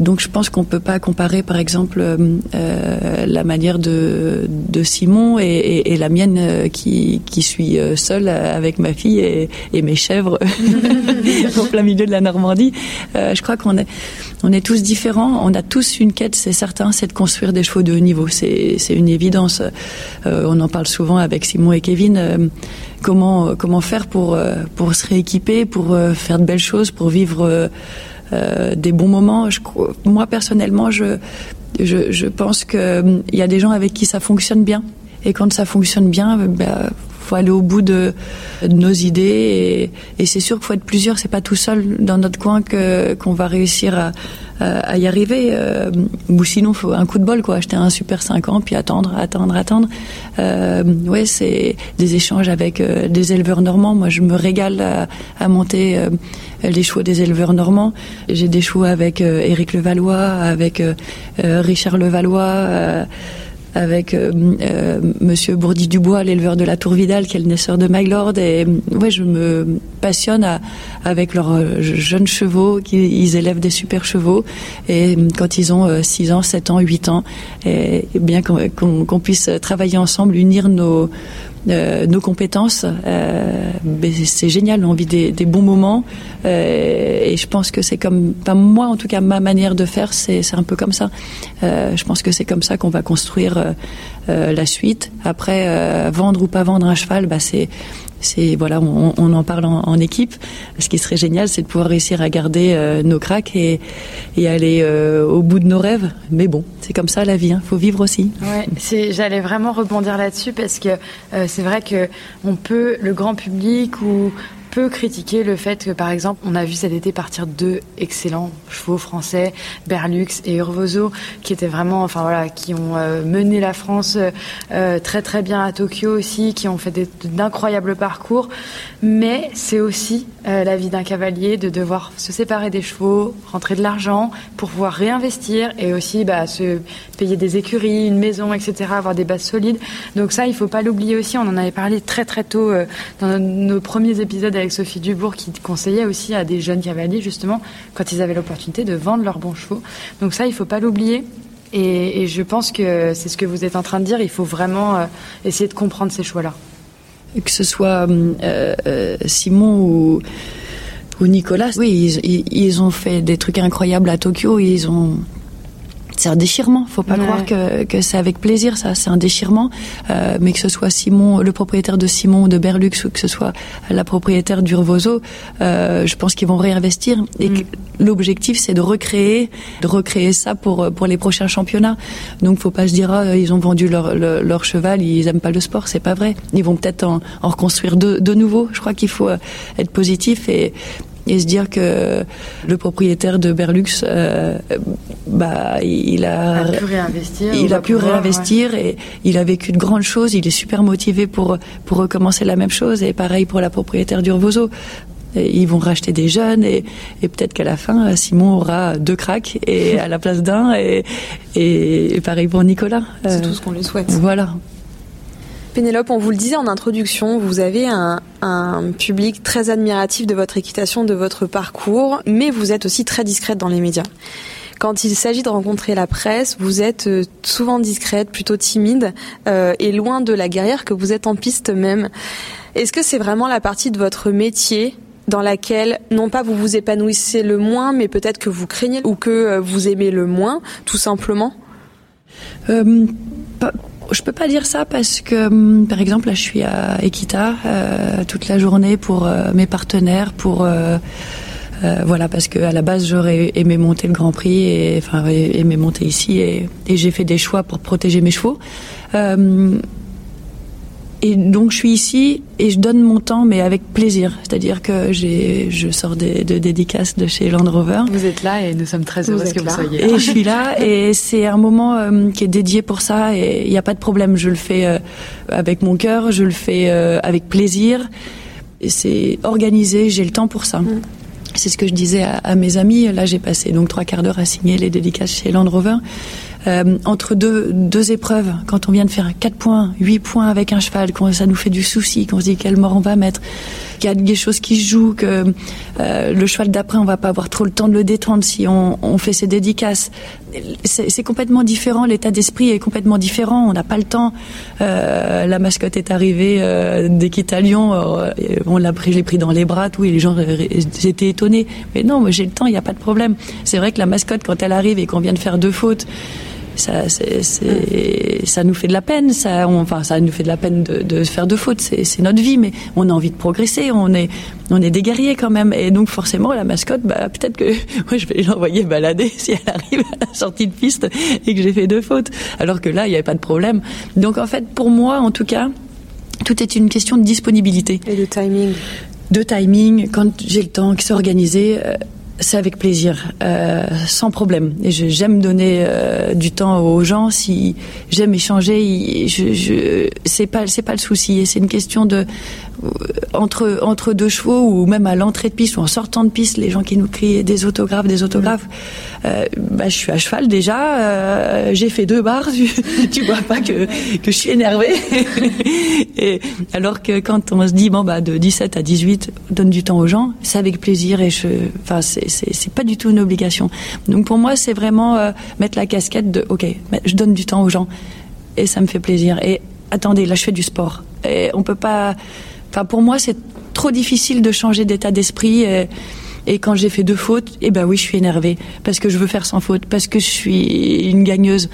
Donc je pense qu'on peut pas comparer, par exemple, euh, la manière de, de Simon et, et, et, la mienne euh, qui, qui suis euh, seule avec ma fille et, et mes chèvres (laughs) (laughs) au plein milieu de la Normandie. Euh, je crois qu'on est, on est tous différents. On a tous une quête, c'est certain, c'est de construire des chevaux de haut niveau. C'est une évidence. Euh, on en parle souvent avec Simon et Kevin. Euh, comment comment faire pour pour se rééquiper, pour faire de belles choses, pour vivre euh, des bons moments. Je, moi personnellement, je, je, je pense qu'il hum, y a des gens avec qui ça fonctionne bien. Et quand ça fonctionne bien, ben, faut aller au bout de, de nos idées et, et c'est sûr qu'il faut être plusieurs. C'est pas tout seul dans notre coin que qu'on va réussir à, à, y arriver. Euh, ou sinon, faut un coup de bol, quoi. Acheter un super 5 ans, puis attendre, attendre, attendre. Euh, ouais, c'est des échanges avec euh, des éleveurs normands. Moi, je me régale à, à monter euh, les chevaux des éleveurs normands. J'ai des chevaux avec euh, Éric Levallois, avec euh, Richard Levallois avec euh, euh, Monsieur Bourdi Dubois, l'éleveur de la Tour Vidal, qui est le naisseur de Mylord. Et ouais, je me passionne à, avec leurs euh, jeunes chevaux, qui ils élèvent des super chevaux. Et quand ils ont 6 ans, 7 ans, 8 ans, et, bien qu'on qu qu puisse travailler ensemble, unir nos euh, nos compétences. Euh, c'est génial, on vit des, des bons moments euh, et je pense que c'est comme, enfin, moi en tout cas, ma manière de faire, c'est un peu comme ça. Euh, je pense que c'est comme ça qu'on va construire euh, euh, la suite. Après, vendre ou pas vendre un cheval, bah, c'est c'est voilà, on, on, en parle en, en, équipe. Ce qui serait génial, c'est de pouvoir réussir à garder euh, nos cracks et, et aller euh, au bout de nos rêves. Mais bon, c'est comme ça la vie. Il hein. faut vivre aussi. Ouais, j'allais vraiment rebondir là-dessus parce que euh, c'est vrai que on peut, le grand public ou peut critiquer le fait que, par exemple, on a vu cet été partir deux excellents chevaux français, Berlux et Urvoso, qui étaient vraiment, enfin voilà, qui ont euh, mené la France euh, très très bien à Tokyo aussi, qui ont fait d'incroyables parcours. Mais c'est aussi euh, la vie d'un cavalier de devoir se séparer des chevaux, rentrer de l'argent pour pouvoir réinvestir et aussi bah, se payer des écuries, une maison, etc., avoir des bases solides. Donc ça, il faut pas l'oublier aussi. On en avait parlé très très tôt euh, dans nos premiers épisodes avec Sophie Dubourg qui conseillait aussi à des jeunes cavaliers justement quand ils avaient l'opportunité de vendre leurs bons chevaux. Donc ça, il faut pas l'oublier. Et, je pense que c'est ce que vous êtes en train de dire. Il faut vraiment euh, essayer de comprendre ces choix-là. Que ce soit euh, euh, Simon ou, Nicolas, oui, ils, ils, ont fait des trucs incroyables à Tokyo. Ils ont c'est un déchirement. Faut pas ouais. croire que, que c'est avec plaisir, ça. C'est un déchirement. Euh, mais que ce soit Simon, le propriétaire de Simon ou de Berlux, ou que ce soit la propriétaire d'Urvoso, euh, je pense qu'ils vont réinvestir. Et mm. l'objectif, c'est de recréer, de recréer ça pour pour les prochains championnats. Donc, faut pas se dire, ah, ils ont vendu leur, leur, leur cheval, ils aiment pas le sport. C'est pas vrai. Ils vont peut-être en, en, reconstruire de, de nouveau. Je crois qu'il faut être positif et et se dire que le propriétaire de Berlux, euh, bah, il a, a pu réinvestir, il a pu pouvoir, réinvestir ouais. et il a vécu de grandes choses. Il est super motivé pour pour recommencer la même chose. Et pareil pour la propriétaire d'Urvoso. Ils vont racheter des jeunes et, et peut-être qu'à la fin, Simon aura deux cracks et à la place d'un et, et, et, pareil pour Nicolas. C'est euh, tout ce qu'on lui souhaite. Voilà. Pénélope, on vous le disait en introduction, vous avez un, public très admiratif de votre équitation, de votre parcours, mais vous êtes aussi très discrète dans les médias. quand il s'agit de rencontrer la presse, vous êtes souvent discrète, plutôt timide et loin de la guerrière que vous êtes en piste même. Est-ce que c'est vraiment la partie de votre métier dans laquelle non pas vous vous épanouissez le moins, mais peut-être que vous craignez ou que vous aimez le moins, tout simplement? Euh, je peux pas dire ça parce que, hum, par exemple, là, je suis à Equita euh, toute la journée pour euh, mes partenaires, pour euh, euh, voilà, parce que à la base, j'aurais aimé monter le Grand Prix et enfin aimé monter ici et, et j'ai fait des choix pour protéger mes chevaux. Et donc je suis ici et je donne mon temps, mais avec plaisir. C'est-à-dire que j'ai, je sors des, de dédicaces de chez Land Rover. Vous êtes là et nous sommes très heureux que vous soyez là. Et je suis là (laughs) et c'est un moment euh, qui est dédié pour ça et il n'y a pas de problème. Je le fais euh, avec mon cœur, je le fais euh, avec plaisir. Et c'est organisé, j'ai le temps pour ça. Mm. C'est ce que je disais à, à mes amis. Là, j'ai passé donc trois quarts d'heure à signer les dédicaces chez Land Rover. Euh, entre deux, deux épreuves, quand on vient de faire 4 points, 8 points avec un cheval, quand ça nous fait du souci, qu'on se dit quel mort on va mettre, qu'il y a des choses qui se jouent, que euh, le cheval d'après, on va pas avoir trop le temps de le détendre si on, fait ses dédicaces. C'est complètement différent, l'état d'esprit est complètement différent, on n'a pas le temps. Euh, la mascotte est arrivée euh, dès qu'il à Lyon, on l'a pris, je l'ai pris dans les bras, tout, et les gens étaient étonnés. Mais non, moi j'ai le temps, il n'y a pas de problème. C'est vrai que la mascotte, quand elle arrive et qu'on vient de faire deux fautes, ça, c'est, ça nous fait de la peine. Ça, enfin, ça nous fait de la peine de, de faire de fautes. C'est, notre vie, mais on a envie de progresser. On est, on est des guerriers quand même. Et donc forcément, la mascotte, bah, peut-être que (laughs) moi, je vais l'envoyer balader (laughs) si elle arrive à la sortie de piste et que j'ai fait deux fautes. Alors que là, il n'y avait pas de problème. Donc en fait, pour moi, en tout cas, tout est une question de disponibilité. Et de timing. De timing, quand j'ai le temps, qui s'organiser. Euh, c'est avec plaisir, euh, sans problème. Et j'aime donner euh, du temps aux gens. Si j'aime échanger, je, je, c'est pas c'est pas le souci. Et c'est une question de entre entre deux chevaux ou même à l'entrée de piste ou en sortant de piste, les gens qui nous crient des autographes, des autographes. Euh, bah, je suis à cheval déjà. Euh, j'ai fait deux barres. (laughs) Tu, tu vois pas que que je suis énervée. (laughs) et alors que quand on se dit bon bah de 17 à 18, donne du temps aux gens, c'est avec plaisir et je, enfin c'est pas du tout une obligation. Donc pour moi c'est vraiment euh, mettre la casquette de ok, je donne du temps aux gens et ça me fait plaisir. Et attendez, là je fais du sport et on peut pas Enfin, pour moi, c'est trop difficile de changer d'état d'esprit. Et, et, quand j'ai fait deux fautes, eh ben oui, je suis énervée parce que je veux faire sans faute, parce que je suis une gagneuse.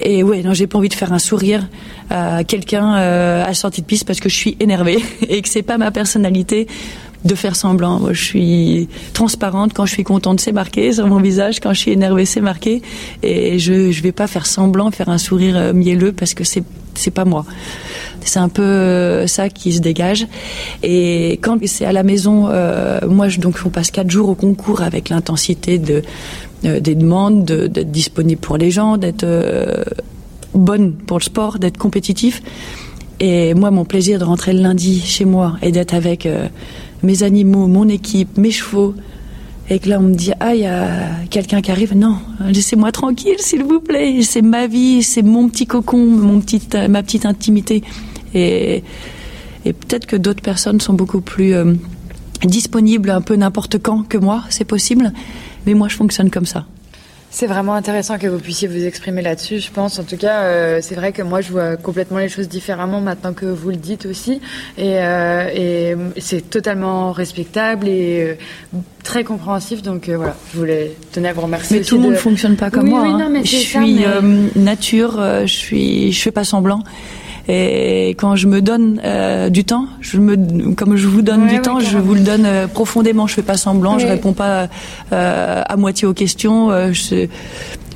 Et ouais, non, j'ai pas envie de faire un sourire à quelqu'un euh, à sortie de piste parce que je suis énervée (laughs) et que c'est pas ma personnalité de faire semblant. Moi, je suis transparente. Quand je suis contente, c'est marqué sur mon visage. Quand je suis énervée, c'est marqué. Et je je vais pas faire semblant, faire un sourire euh, mielleux parce que c'est c'est pas moi. C'est un peu euh, ça qui se dégage. Et quand c'est à la maison, euh, moi, je, donc, on passe quatre jours au concours avec l'intensité de, euh, des demandes, d'être disponible pour les gens, d'être euh, bonne pour le sport, d'être compétitif. Et moi, mon plaisir de rentrer le lundi chez moi et d'être avec euh, mes animaux, mon équipe, mes chevaux, et que là on me dit ah il y a quelqu'un qui arrive. Non laissez-moi tranquille s'il vous plaît. C'est ma vie c'est mon petit cocon mon petit ma petite intimité. Et, et peut-être que d'autres personnes sont beaucoup plus euh, disponibles un peu n'importe quand que moi c'est possible. Mais moi je fonctionne comme ça c'est vraiment intéressant que vous puissiez vous exprimer là-dessus, je pense. En tout cas, euh, c'est vrai que moi, je vois complètement les choses différemment maintenant que vous le dites aussi. Et, euh, et c'est totalement respectable et euh, très compréhensif. Donc voilà, je voulais tenir à vous remercier. Mais tout le monde ne fonctionne pas comme oui, moi. Oui, hein. non, mais je suis ça, mais- nature, je suis, je fais pas semblant. Et quand je me donne euh, du temps, je me, comme je vous donne Ouais, du ouais, temps, je vous le donne euh, profondément. Je fais pas semblant, je Oui. réponds pas euh, à moitié aux questions. euh, je,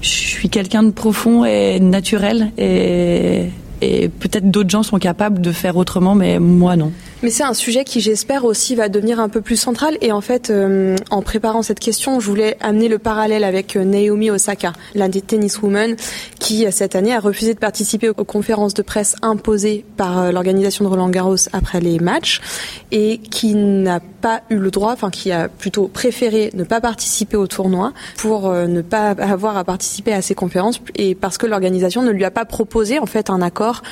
je suis quelqu'un de profond et naturel. Et, et peut-être d'autres gens sont capables de faire autrement, mais moi non. Mais c'est un sujet qui, j'espère, aussi va devenir un peu plus central. Et en fait, euh, en préparant cette question, je voulais amener le parallèle avec euh, Naomi Osaka, l'un des tenniswomen, qui, euh, cette année, a refusé de participer aux conférences de presse imposées par euh, l'organisation de Roland Garros après les matchs et qui n'a pas eu le droit, enfin, qui a plutôt préféré ne pas participer au tournoi pour ne pas avoir à participer à ces conférences et parce que l'organisation ne lui a pas proposé, en fait, un accord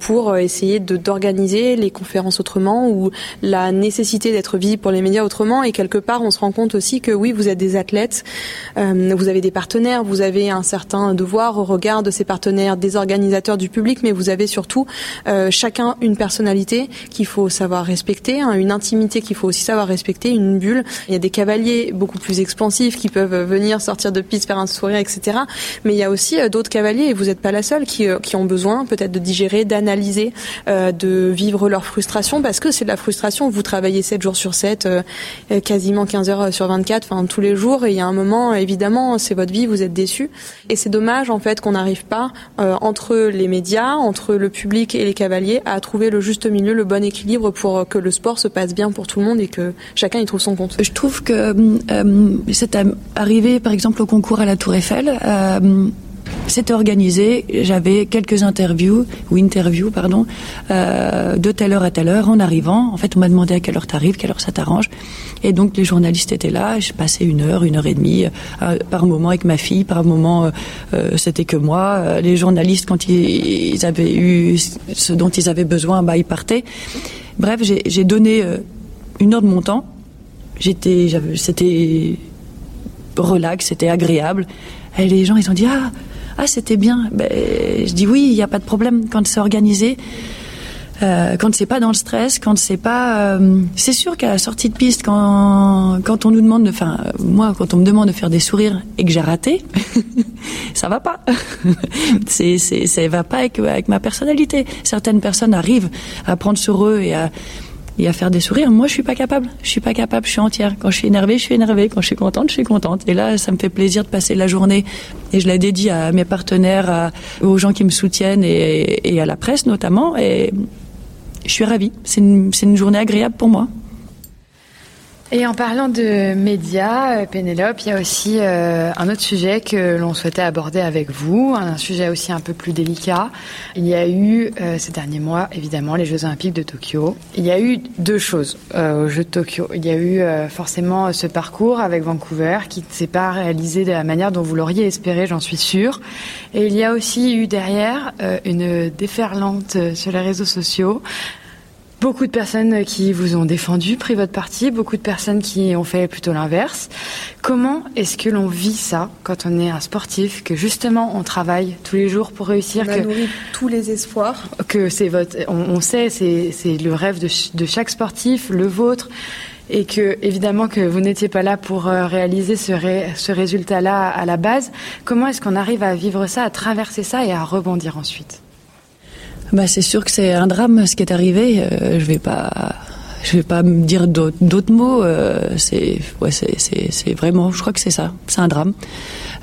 pour essayer d'organiser les conférences autrement autrement ou la nécessité d'être visible pour les médias autrement. Et quelque part, on se rend compte aussi que oui, vous êtes des athlètes, euh, vous avez des partenaires, vous avez un certain devoir au regard de ces partenaires, des organisateurs, du public, mais vous avez surtout euh, chacun une personnalité qu'il faut savoir respecter, hein, une intimité qu'il faut aussi savoir respecter, une bulle. Il y a des cavaliers beaucoup plus expansifs qui peuvent venir sortir de piste, faire un sourire, etc. Mais il y a aussi euh, d'autres cavaliers, et vous n'êtes pas la seule, qui, qui ont besoin peut-être de digérer, d'analyser, de vivre leur frustration, parce que c'est de la frustration. Vous travaillez 7 jours sur 7, quasiment 15 heures sur 24, enfin tous les jours, et il y a un moment, évidemment, c'est votre vie, vous êtes déçu. Et c'est dommage, en fait, qu'on n'arrive pas, entre les médias, entre le public et les cavaliers, à trouver le juste milieu, le bon équilibre pour que le sport se passe bien pour tout le monde et que chacun y trouve son compte. Je trouve que euh, c'est arrivé, par exemple, au concours à la Tour Eiffel. Euh, c'était organisé, j'avais quelques interviews, ou interviews, pardon, euh, de telle heure à telle heure en arrivant. En fait, on m'a demandé à quelle heure t'arrives, quelle heure ça t'arrange. Et donc, les journalistes étaient là, je passais une heure, une heure et demie, euh, par moment avec ma fille, par moment, euh, c'était que moi. Les journalistes, quand ils, avaient eu ce dont ils avaient besoin, bah, ils partaient. Bref, j'ai donné une heure de mon temps. J'étais, c'était relax, c'était agréable. Et les gens, ils ont dit, ah, ah, c'était bien. Ben, je dis oui, il n'y a pas de problème quand c'est organisé. Euh, quand c'est pas dans le stress, quand c'est pas, euh, c'est sûr qu'à la sortie de piste, quand quand on nous demande de, enfin moi quand on me demande de faire des sourires et que j'ai raté, (laughs) ça va pas. (laughs) c'est c'est ça va pas avec avec ma personnalité. Certaines personnes arrivent à prendre sur eux et à et à faire des sourires. Moi, je suis pas capable. Je suis pas capable. Je suis entière. Quand je suis énervée, je suis énervée. Quand je suis contente, je suis contente. Et là, ça me fait plaisir de passer la journée. Et je la dédie à mes partenaires, aux gens qui me soutiennent et, à la presse notamment. Et je suis ravie. C'est une journée agréable pour moi. Et en parlant de médias, euh, Pénélope, il y a aussi euh, un autre sujet que l'on souhaitait aborder avec vous, un sujet aussi un peu plus délicat. Il y a eu euh, ces derniers mois, évidemment, les Jeux Olympiques de Tokyo. Il y a eu deux choses aux Jeux de Tokyo. Il y a eu forcément ce parcours avec Vancouver qui ne s'est pas réalisé de la manière dont vous l'auriez espéré, j'en suis sûre. Et il y a aussi eu derrière une déferlante sur les réseaux sociaux Beaucoup de personnes qui vous ont défendu, pris votre parti, beaucoup de personnes qui ont fait plutôt l'inverse. Comment est-ce que l'on vit ça quand on est un sportif, que justement on travaille tous les jours pour réussir, on a que nourri tous les espoirs, que c'est votre, on, on sait, c'est, c'est le rêve de, de chaque sportif, le vôtre, et que évidemment que vous n'étiez pas là pour euh, réaliser ce, ré, ce résultat-là à la base. Comment est-ce qu'on arrive à vivre ça, à traverser ça et à rebondir ensuite? Bah, c'est sûr que c'est un drame ce qui est arrivé. Euh, je vais pas, je vais pas me dire d'autres mots. Euh, c'est, ouais, c'est, c'est, c'est vraiment, je crois que c'est ça. C'est un drame.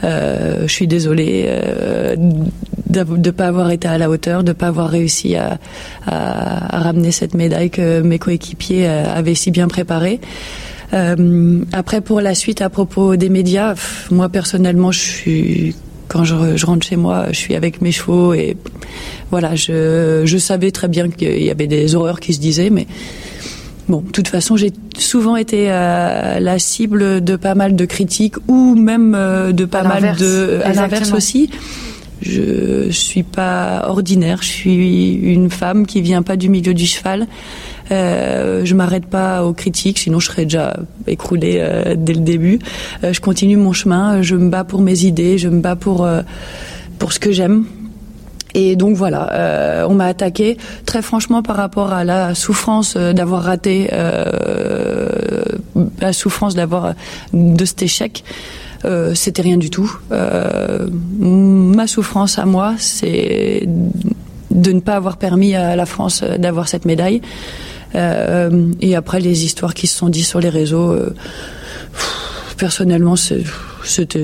Euh, je suis désolée de ne pas avoir été à la hauteur, de pas avoir réussi à, ramener cette médaille que mes coéquipiers avaient si bien préparée. Après, pour la suite, à propos des médias, moi personnellement, je suis quand je, je, rentre chez moi, je suis avec mes chevaux et voilà, je, je savais très bien qu'il y avait des horreurs qui se disaient, mais bon, de toute façon, j'ai souvent été euh, la cible de pas mal de critiques ou même euh, de pas mal de à l'inverse aussi. Je suis pas ordinaire, je suis une femme qui vient pas du milieu du cheval. Euh, je m'arrête pas aux critiques, sinon je serais déjà écroulée euh, dès le début. Euh, je continue mon chemin, je me bats pour mes idées, je me bats pour euh, pour ce que j'aime. Et donc voilà, euh, on m'a attaqué très franchement par rapport à la souffrance d'avoir raté, la souffrance d'avoir de cet échec. Euh, c'était rien du tout. Euh, ma souffrance à moi, c'est de ne pas avoir permis à la France d'avoir cette médaille. Euh, et après, les histoires qui se sont dites sur les réseaux, euh, personnellement, c'était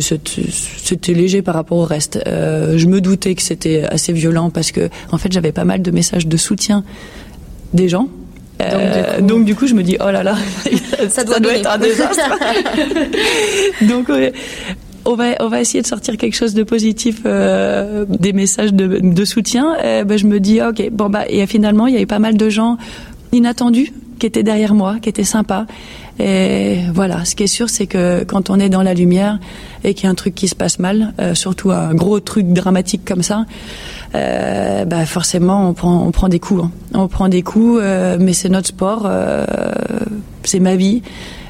léger par rapport au reste. Euh, je me doutais que c'était assez violent parce que, en fait, j'avais pas mal de messages de soutien des gens. Donc du, coup... donc du, coup... je me dis, oh là là, (laughs) ça doit, ça doit être un désastre. (laughs) donc, on va, on va essayer de sortir quelque chose de positif, euh, des messages de, de soutien. Ben, je me dis, ok, bon, bah, et finalement, il y avait pas mal de gens inattendus qui étaient derrière moi, qui étaient sympas. Et voilà, ce qui est sûr, c'est que quand on est dans la lumière et qu'il y a un truc qui se passe mal, euh, surtout un gros truc dramatique comme ça, bah forcément on prend on prend des coups. Hein. On prend des coups, mais c'est notre sport, c'est ma vie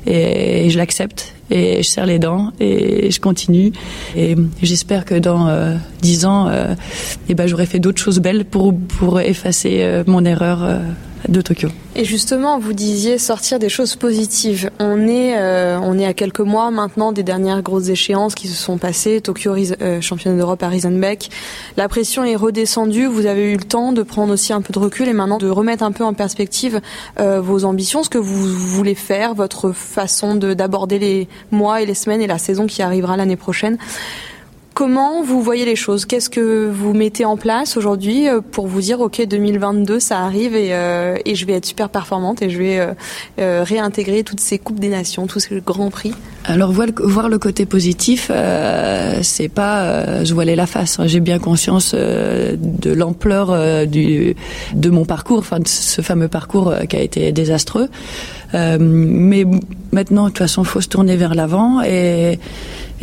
et, je l'accepte et je serre les dents et je continue et j'espère que dans dix ans eh ben j'aurai fait d'autres choses belles pour pour effacer mon erreur de Tokyo. Et justement, vous disiez sortir des choses positives. On est, euh, on est à quelques mois maintenant des dernières grosses échéances qui se sont passées. Tokyo euh, championne d'Europe à Riesenbeck. La pression est redescendue. Vous avez eu le temps de prendre aussi un peu de recul et maintenant de remettre un peu en perspective euh, vos ambitions, ce que vous voulez faire, votre façon d'aborder les mois et les semaines et la saison qui arrivera l'année prochaine. Comment vous voyez les choses? Qu'est-ce que vous mettez en place aujourd'hui euh, pour vous dire ok 2022 ça arrive et, euh, et je vais être super performante et je vais euh, réintégrer toutes ces coupes des nations, tous ces grands prix? Alors voir, le côté positif, c'est pas se voiler la face. Hein. J'ai bien conscience de l'ampleur du de mon parcours, enfin de ce fameux parcours qui a été désastreux. mais maintenant de toute façon faut se tourner vers l'avant et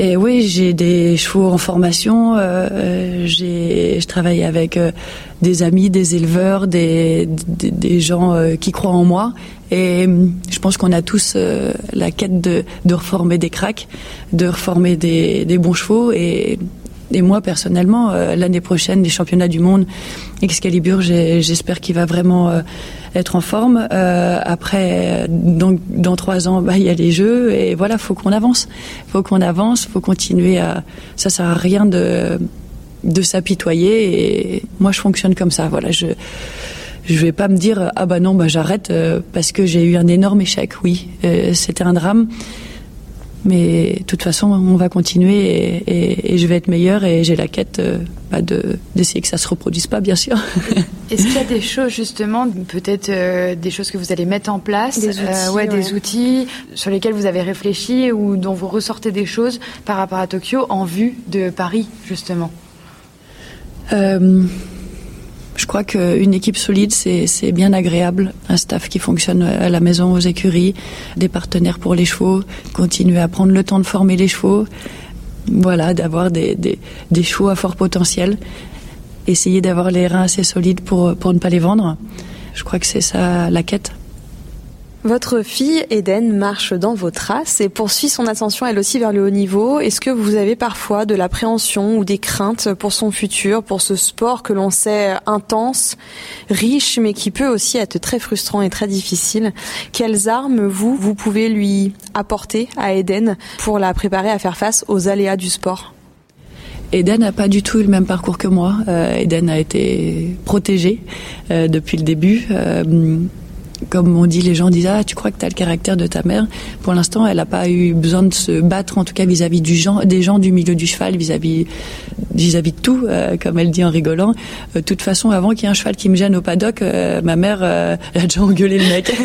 et oui, j'ai des chevaux en formation. Euh, j'ai, je travaille avec euh, des amis, des éleveurs, des, des, gens euh, qui croient en moi. Et je pense qu'on a tous la quête de, de reformer des cracks, de reformer des, des bons chevaux. Et, et moi, personnellement, l'année prochaine, les championnats du monde, Excalibur, j'espère qu'il va vraiment être en forme. Euh, après, donc dans trois ans, bah, il y a les jeux et voilà, faut qu'on avance, faut qu'on avance, faut continuer à. Ça sert à rien de de s'apitoyer et moi je fonctionne comme ça. Voilà, je je vais pas me dire ah bah non bah j'arrête euh, parce que j'ai eu un énorme échec. Oui, euh, c'était un drame. Mais de toute façon, on va continuer et, je vais être meilleur et j'ai la quête euh, bah, de, d'essayer que ça se reproduise pas, bien sûr. (laughs) Est-ce qu'il y a des choses justement, peut-être euh, des choses que vous allez mettre en place, des outils, euh, ouais, des outils sur lesquels vous avez réfléchi ou dont vous ressortez des choses par rapport à Tokyo en vue de Paris justement? Crois qu'une équipe solide, c'est bien agréable. Un staff qui fonctionne à la maison, aux écuries, des partenaires pour les chevaux, continuer à prendre le temps de former les chevaux, voilà, d'avoir des, chevaux à fort potentiel, essayer d'avoir les reins assez solides pour, pour ne pas les vendre. Je crois que c'est ça la quête. Votre fille Eden marche dans vos traces et poursuit son ascension elle aussi vers le haut niveau. Est-ce que vous avez parfois de l'appréhension ou des craintes pour son futur, pour ce sport que l'on sait intense, riche, mais qui peut aussi être très frustrant et très difficile? Quelles armes vous vous pouvez lui apporter à Eden pour la préparer à faire face aux aléas du sport? Eden n'a pas du tout eu le même parcours que moi. Euh, Eden a été protégée euh, depuis le début. Euh, comme on dit, les gens disent ah tu crois que tu as le caractère de ta mère? Pour l'instant, elle n'a pas eu besoin de se battre, en tout cas vis-à-vis du des gens du milieu du cheval, vis-à-vis vis-à-vis de tout, euh, comme elle dit en rigolant. Euh, de toute façon, avant qu'il y ait un cheval qui me gêne au paddock, euh, ma mère a déjà engueulé le mec. (laughs)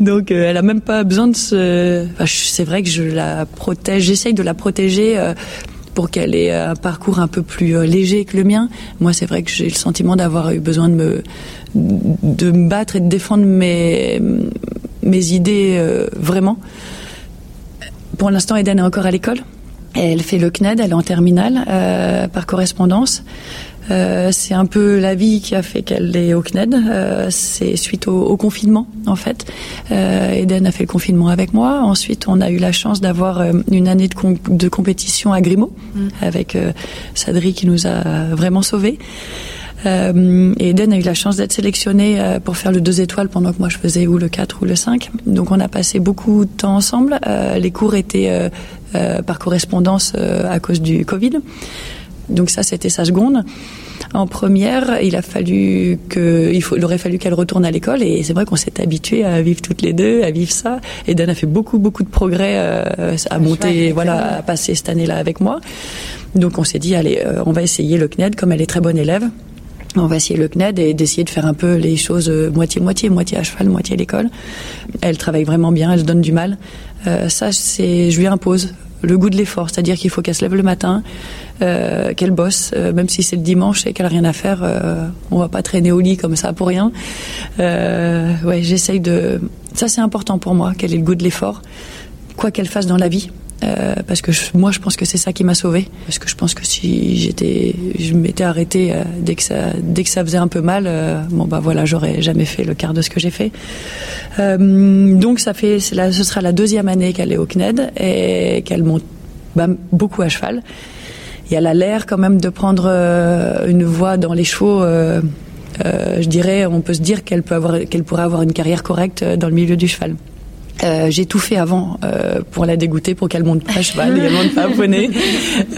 Donc elle a même pas besoin de se. c'est vrai que je la protège, j'essaye de la protéger pour qu'elle ait un parcours un peu plus léger que le mien. Moi, c'est vrai que j'ai le sentiment d'avoir eu besoin de me de me battre et de défendre mes, mes idées euh, vraiment. Pour l'instant, Eden est encore à l'école. Elle fait le CNED, elle est en terminale euh, par correspondance. Euh, c'est un peu la vie qui a fait qu'elle est au CNED. Euh, c'est suite au, au, confinement, en fait. Euh, Eden a fait le confinement avec moi. Ensuite, on a eu la chance d'avoir euh, une année de, de, compétition à Grimaud, mm. avec Sadri qui nous a vraiment sauvés. Euh, et Eden a eu la chance d'être sélectionné euh, pour faire le 2 étoiles pendant que moi je faisais ou le 4 ou le 5. Donc on a passé beaucoup de temps ensemble. Euh, les cours étaient par correspondance à cause du Covid. Donc ça, c'était sa seconde. En première, il a fallu que, il, faut, il aurait fallu qu'elle retourne à l'école et c'est vrai qu'on s'est habitué à vivre toutes les deux, à vivre ça. Et Dan a fait beaucoup, beaucoup de progrès à monter, voilà, à passer cette année-là avec moi. Donc on s'est dit, allez, on va essayer le CNED comme elle est très bonne élève on va essayer le CNED et d'essayer de faire un peu les choses moitié-moitié, moitié à cheval, moitié à l'école. Elle travaille vraiment bien, elle se donne du mal. Euh, ça, c'est, je lui impose le goût de l'effort, c'est-à-dire qu'il faut qu'elle se lève le matin, euh, qu'elle bosse, euh, même si c'est le dimanche et qu'elle a rien à faire, euh, on va pas traîner au lit comme ça pour rien. Euh, ouais, j'essaye de. Ça, c'est important pour moi, qu'elle ait le goût de l'effort, quoi qu'elle fasse dans la vie. Euh, parce que moi je pense que c'est ça qui m'a sauvé parce que je pense que si j'étais je m'étais arrêtée euh, dès que ça dès que ça faisait un peu mal euh, bon bah voilà j'aurais jamais fait le quart de ce que j'ai fait. Donc ça fait ce sera la deuxième année qu'elle est au CNED et qu'elle monte bah, beaucoup à cheval. Et elle a l'air quand même de prendre une voie dans les chevaux je dirais on peut se dire qu'elle peut avoir qu'elle pourrait avoir une carrière correcte dans le milieu du cheval euh, j'ai tout fait avant euh, pour la dégoûter, pour qu'elle monte pas à cheval et monte pas à poney.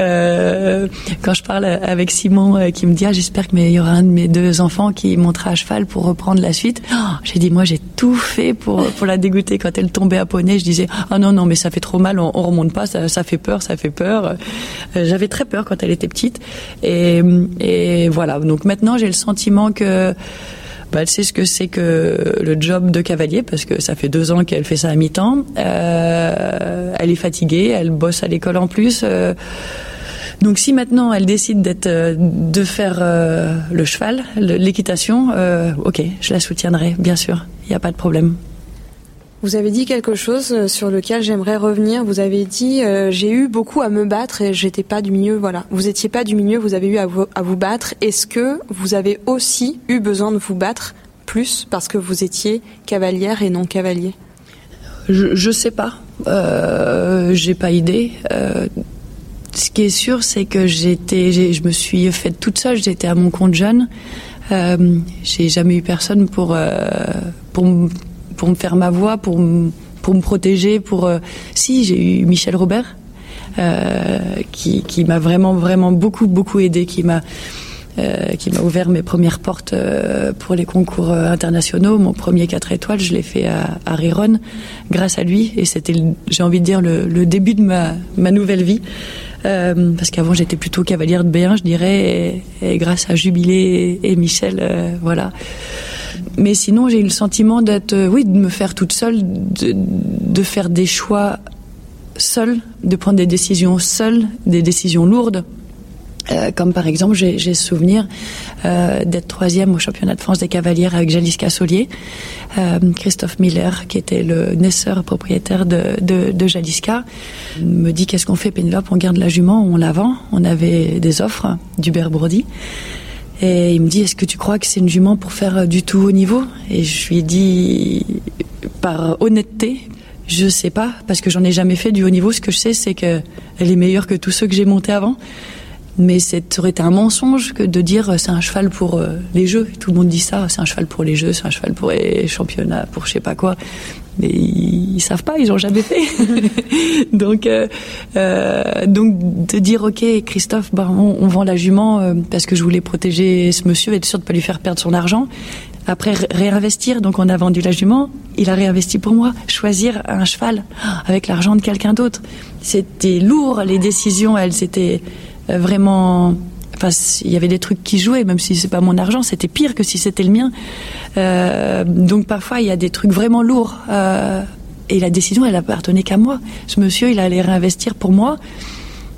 Euh, quand je parle avec Simon qui me dit ah, j'espère qu'il y aura un de mes deux enfants qui montera à cheval pour reprendre la suite, oh, j'ai dit moi j'ai tout fait pour pour la dégoûter. Quand elle tombait à poney, je disais ah non non mais ça fait trop mal, on, on remonte pas, ça, fait peur, ça fait peur. J'avais très peur quand elle était petite et, voilà. Donc maintenant j'ai le sentiment que elle sait ce que c'est que le job de cavalier parce que ça fait deux ans qu'elle fait ça à mi-temps. Euh, elle est fatiguée, elle bosse à l'école en plus. Euh, donc si maintenant elle décide d'être, euh, de faire le cheval, l'équitation, ok, je la soutiendrai, bien sûr, il n'y a pas de problème. Vous avez dit quelque chose euh, sur lequel j'aimerais revenir. Vous avez dit euh, j'ai eu beaucoup à me battre et j'étais pas du milieu. Voilà, vous étiez pas du milieu, vous avez eu à vous, battre. Est-ce que vous avez aussi eu besoin de vous battre plus parce que vous étiez cavalière et non cavalier? Je, je sais pas. Euh, j'ai pas idée. Euh, ce qui est sûr, c'est que j'étais, je me suis faite toute seule. J'étais à mon compte jeune. Euh, j'ai jamais eu personne pour euh, pour pour me faire ma voix, pour pour me protéger. Pour euh, si j'ai eu Michel Robert euh, qui, qui m'a vraiment vraiment beaucoup beaucoup aidé, qui m'a euh, qui m'a ouvert mes premières portes euh, pour les concours euh, internationaux. Mon premier 4 étoiles, je l'ai fait à, à Riron grâce à lui. Et c'était, j'ai envie de dire, le, le, début de ma, ma nouvelle vie. Euh, parce qu'avant, j'étais plutôt cavalière de B1, je dirais. Et, et grâce à Jubilé et, et Michel, voilà. Mais sinon, j'ai eu le sentiment d'être, euh, oui, de me faire toute seule, de, faire des choix seule, de prendre des décisions seule, des décisions lourdes. Euh, comme par exemple, j'ai souvenir euh, d'être troisième au championnat de France des cavalières avec Jaliska Solier, Christophe Miller, qui était le naisseur propriétaire de, de, de Jaliska, me dit qu'est-ce qu'on fait Pénélope? On garde la jument, on la vend. On avait des offres d'Hubert Bourdi. Et il me dit, est-ce que tu crois que c'est une jument pour faire du tout haut niveau? Et je lui ai dit, par honnêteté, je sais pas, parce que j'en ai jamais fait du haut niveau. Ce que je sais, c'est qu'elle est meilleure que tous ceux que j'ai montés avant. Mais ça aurait été un mensonge que de dire c'est un cheval pour euh, les jeux. Tout le monde dit ça, c'est un cheval pour les jeux, c'est un cheval pour les championnats, pour je sais pas quoi. Mais ils, ils savent pas, ils ont jamais fait. (laughs) donc, euh, euh, donc de dire ok Christophe, bah, on, vend la jument euh, parce que je voulais protéger ce monsieur et être sûr de pas lui faire perdre son argent. Après réinvestir, donc on a vendu la jument, il a réinvesti pour moi. Choisir un cheval avec l'argent de quelqu'un d'autre, c'était lourd. Les décisions, elles étaient vraiment enfin il y avait des trucs qui jouaient même si c'est pas mon argent c'était pire que si c'était le mien. Euh, donc parfois il y a des trucs vraiment lourds. Euh, et la décision elle appartenait qu'à moi. Ce monsieur il allait réinvestir pour moi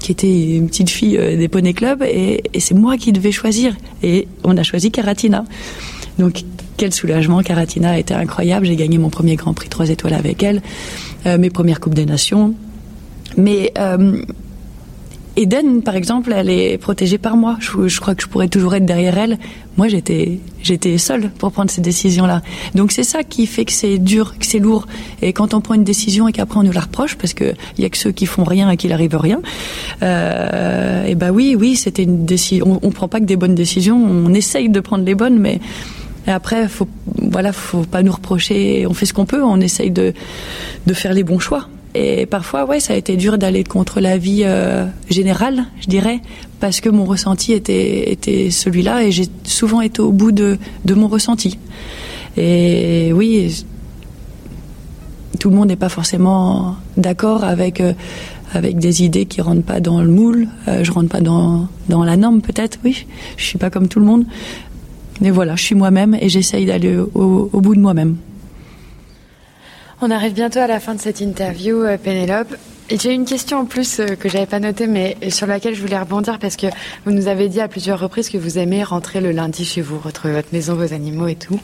qui était une petite fille euh, des poney club et, et c'est moi qui devais choisir. Et on a choisi Caratina. Donc quel soulagement. Caratina été incroyable. J'ai gagné mon premier grand prix 3 étoiles avec elle mes premières coupes des nations. Mais Eden, par exemple, elle est protégée par moi. Je, je, crois que je pourrais toujours être derrière elle. Moi, j'étais, j'étais seule pour prendre ces décisions-là. Donc c'est ça qui fait que c'est dur, que c'est lourd. Et quand on prend une décision et qu'après on nous la reproche, parce que il y a que ceux qui font rien et qu'il arrive rien. Euh, et ben oui, oui, c'était une décision. On, on prend pas que des bonnes décisions. On essaye de prendre les bonnes, mais après, faut, voilà, faut pas nous reprocher. On fait ce qu'on peut. On essaye de, de faire les bons choix. Et parfois, ouais, ça a été dur d'aller contre la vie euh, générale, je dirais, parce que mon ressenti était, était celui-là et j'ai souvent été au bout de, de mon ressenti. Et oui, tout le monde n'est pas forcément d'accord avec, euh, avec des idées qui rentrent pas dans le moule. Euh, je rentre pas dans, dans la norme, peut-être, oui. Je suis pas comme tout le monde. Mais voilà, je suis moi-même et j'essaye d'aller au bout de moi-même. On arrive bientôt à la fin de cette interview, euh, Pénélope. J'ai une question en plus euh, que j'avais pas notée, mais sur laquelle je voulais rebondir parce que vous nous avez dit à plusieurs reprises que vous aimez rentrer le lundi chez vous, retrouver votre maison, vos animaux et tout.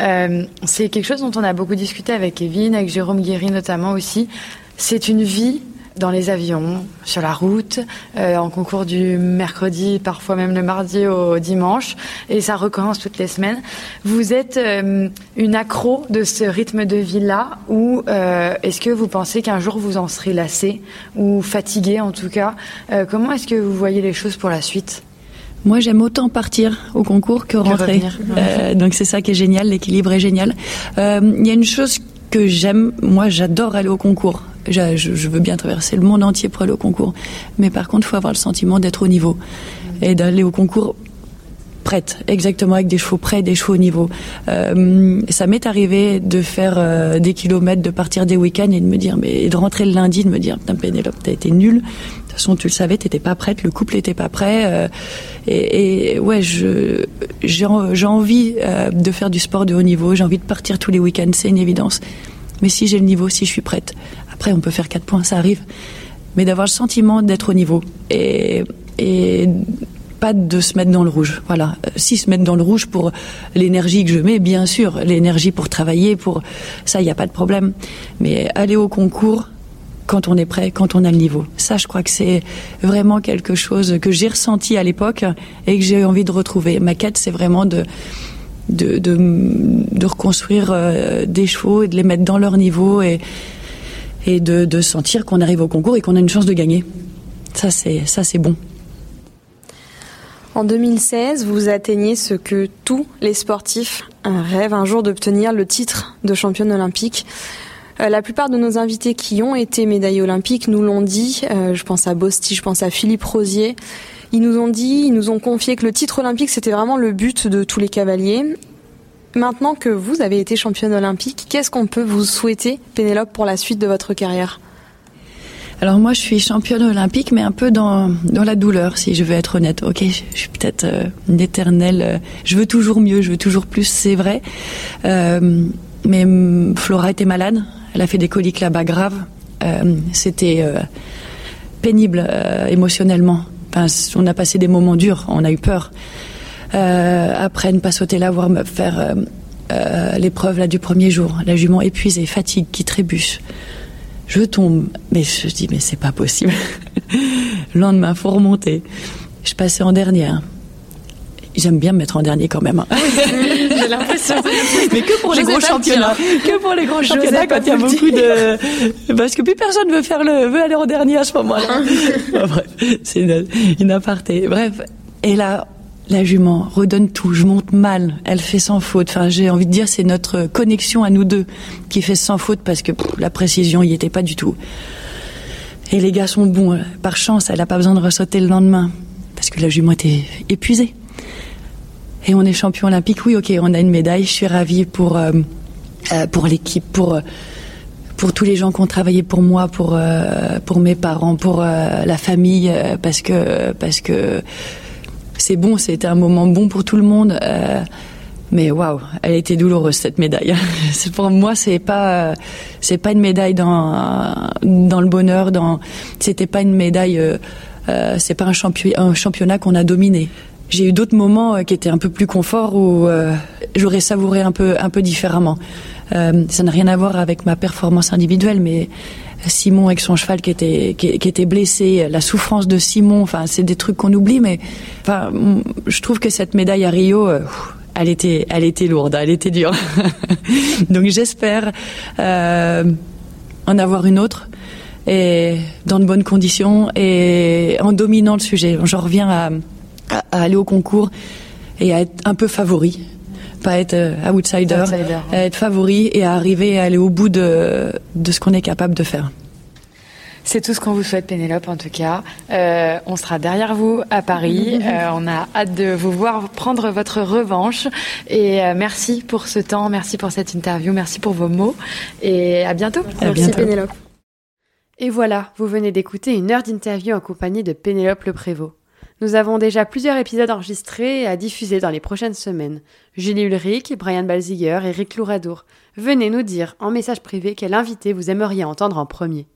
Euh, c'est quelque chose dont on a beaucoup discuté avec Kevin, avec Jérôme Guéry notamment aussi. C'est une vie dans les avions, sur la route, euh, en concours du mercredi, parfois même le mardi au dimanche, et ça recommence toutes les semaines. Vous êtes euh, une accro de ce rythme de vie-là, ou euh, est-ce que vous pensez qu'un jour vous en serez lassé, ou fatigué en tout cas Comment est-ce que vous voyez les choses pour la suite? Moi, j'aime autant partir au concours que rentrer. donc c'est ça qui est génial, l'équilibre est génial. Il y a une chose que j'aime, moi j'adore aller au concours. Je, veux bien traverser le monde entier pour aller au concours. Mais par contre, il faut avoir le sentiment d'être au niveau. Et d'aller au concours prête, exactement, avec des chevaux prêts, des chevaux au niveau. Euh, ça m'est arrivé de faire euh, des kilomètres, de partir des week-ends et de me dire, mais de rentrer le lundi, de me dire, putain Pénélope, t'as été nulle. De toute façon, tu le savais, t'étais pas prête, le couple était pas prêt. Euh, et, ouais, j'ai envie de faire du sport de haut niveau. J'ai envie de partir tous les week-ends, c'est une évidence. Mais si j'ai le niveau, si je suis prête, après on peut faire quatre points, ça arrive. Mais d'avoir le sentiment d'être au niveau et, pas de se mettre dans le rouge. Voilà. Euh, si se mettre dans le rouge pour l'énergie que je mets, bien sûr, l'énergie pour travailler, pour ça, il n'y a pas de problème. Mais aller au concours quand on est prêt, quand on a le niveau. Ça, je crois que c'est vraiment quelque chose que j'ai ressenti à l'époque et que j'ai envie de retrouver. Ma quête, c'est vraiment de de, de, reconstruire euh, des chevaux et de les mettre dans leur niveau et de, de sentir qu'on arrive au concours et qu'on a une chance de gagner. Ça, c'est ça, c'est bon. En 2016, vous atteignez ce que tous les sportifs rêvent un jour d'obtenir le titre de championne olympique. Euh, la plupart de nos invités qui ont été médaillés olympiques nous l'ont dit. Euh, je pense à Bosti, je pense à Philippe Rosier. Ils nous ont dit, ils nous ont confié que le titre olympique, c'était vraiment le but de tous les cavaliers. Maintenant que vous avez été championne olympique, qu'est-ce qu'on peut vous souhaiter, Pénélope, pour la suite de votre carrière? Alors moi, je suis championne olympique, mais un peu dans, dans la douleur, si je veux être honnête. Ok, je suis peut-être euh, une éternelle. Euh, je veux toujours mieux, je veux toujours plus, c'est vrai. Euh, mais mm, Flora était malade. Elle a fait des coliques là-bas graves. C'était pénible émotionnellement. On a passé des moments durs. On a eu peur. Après, ne pas sauter là, voir me faire l'épreuve là du premier jour. La jument épuisée, fatigue, qui trébuche. Je tombe, mais je dis mais c'est pas possible. (laughs) le lendemain, faut remonter. Je passais en dernière. J'aime bien me mettre en dernier quand même. Hein. (laughs) J'ai l'impression. Mais que pour les gros championnats. Que pour les gros championnats quand il y a beaucoup de. Parce que plus personne veut faire le veut aller en dernier à ce moment-là. (laughs) bref, c'est une, une aparté. Bref. Et là, la jument redonne tout, je monte mal, elle fait sans faute. Enfin, j'ai envie de dire, c'est notre connexion à nous deux qui fait sans faute parce que la précision y était pas du tout. Et les gars sont bons. Par chance, elle n'a pas besoin de ressauter le lendemain parce que la jument était épuisée. Et on est champion olympique. Oui, ok, on a une médaille. Je suis ravie pour euh, euh, pour l'équipe, pour pour tous les gens qui ont travaillé pour moi, pour euh, pour mes parents, pour la famille, parce que parce que c'est bon, c'était un moment bon pour tout le monde. Euh, mais waouh, elle a été douloureuse cette médaille. (laughs) pour moi, c'est pas, c'est pas une médaille dans dans le bonheur. Dans, c'était pas une médaille. Euh, euh, c'est pas un championnat qu'on a dominé. J'ai eu d'autres moments qui étaient un peu plus confort où j'aurais savouré un peu un peu différemment. ça n'a rien à voir avec ma performance individuelle, mais Simon avec son cheval qui était qui, était blessé, la souffrance de Simon, enfin c'est des trucs qu'on oublie, mais enfin je trouve que cette médaille à Rio, euh, elle était elle était lourde, elle était dure. (laughs) Donc j'espère euh, en avoir une autre et dans de bonnes conditions et en dominant le sujet. J'en reviens à, à aller au concours et à être un peu favori pas être euh, outsider, être favori et à arriver à aller au bout de, de ce qu'on est capable de faire. C'est tout ce qu'on vous souhaite, Pénélope, en tout cas. Euh, on sera derrière vous à Paris. (laughs) Euh, on a hâte de vous voir prendre votre revanche. Et merci pour ce temps, merci pour cette interview, merci pour vos mots. Et à bientôt. merci, Pénélope. Et voilà, vous venez d'écouter une heure d'interview en compagnie de Pénélope Le Prévost. Nous avons déjà plusieurs épisodes enregistrés et à diffuser dans les prochaines semaines. Julie Ulrich, Brian Balziger et Rick Louradour. Venez nous dire en message privé quel invité vous aimeriez entendre en premier.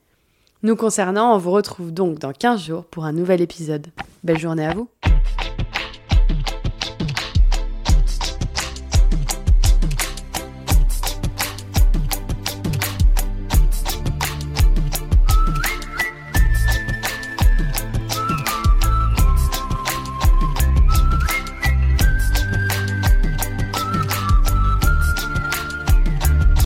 Nous concernant, on vous retrouve donc dans 15 jours pour un nouvel épisode. Belle journée à vous!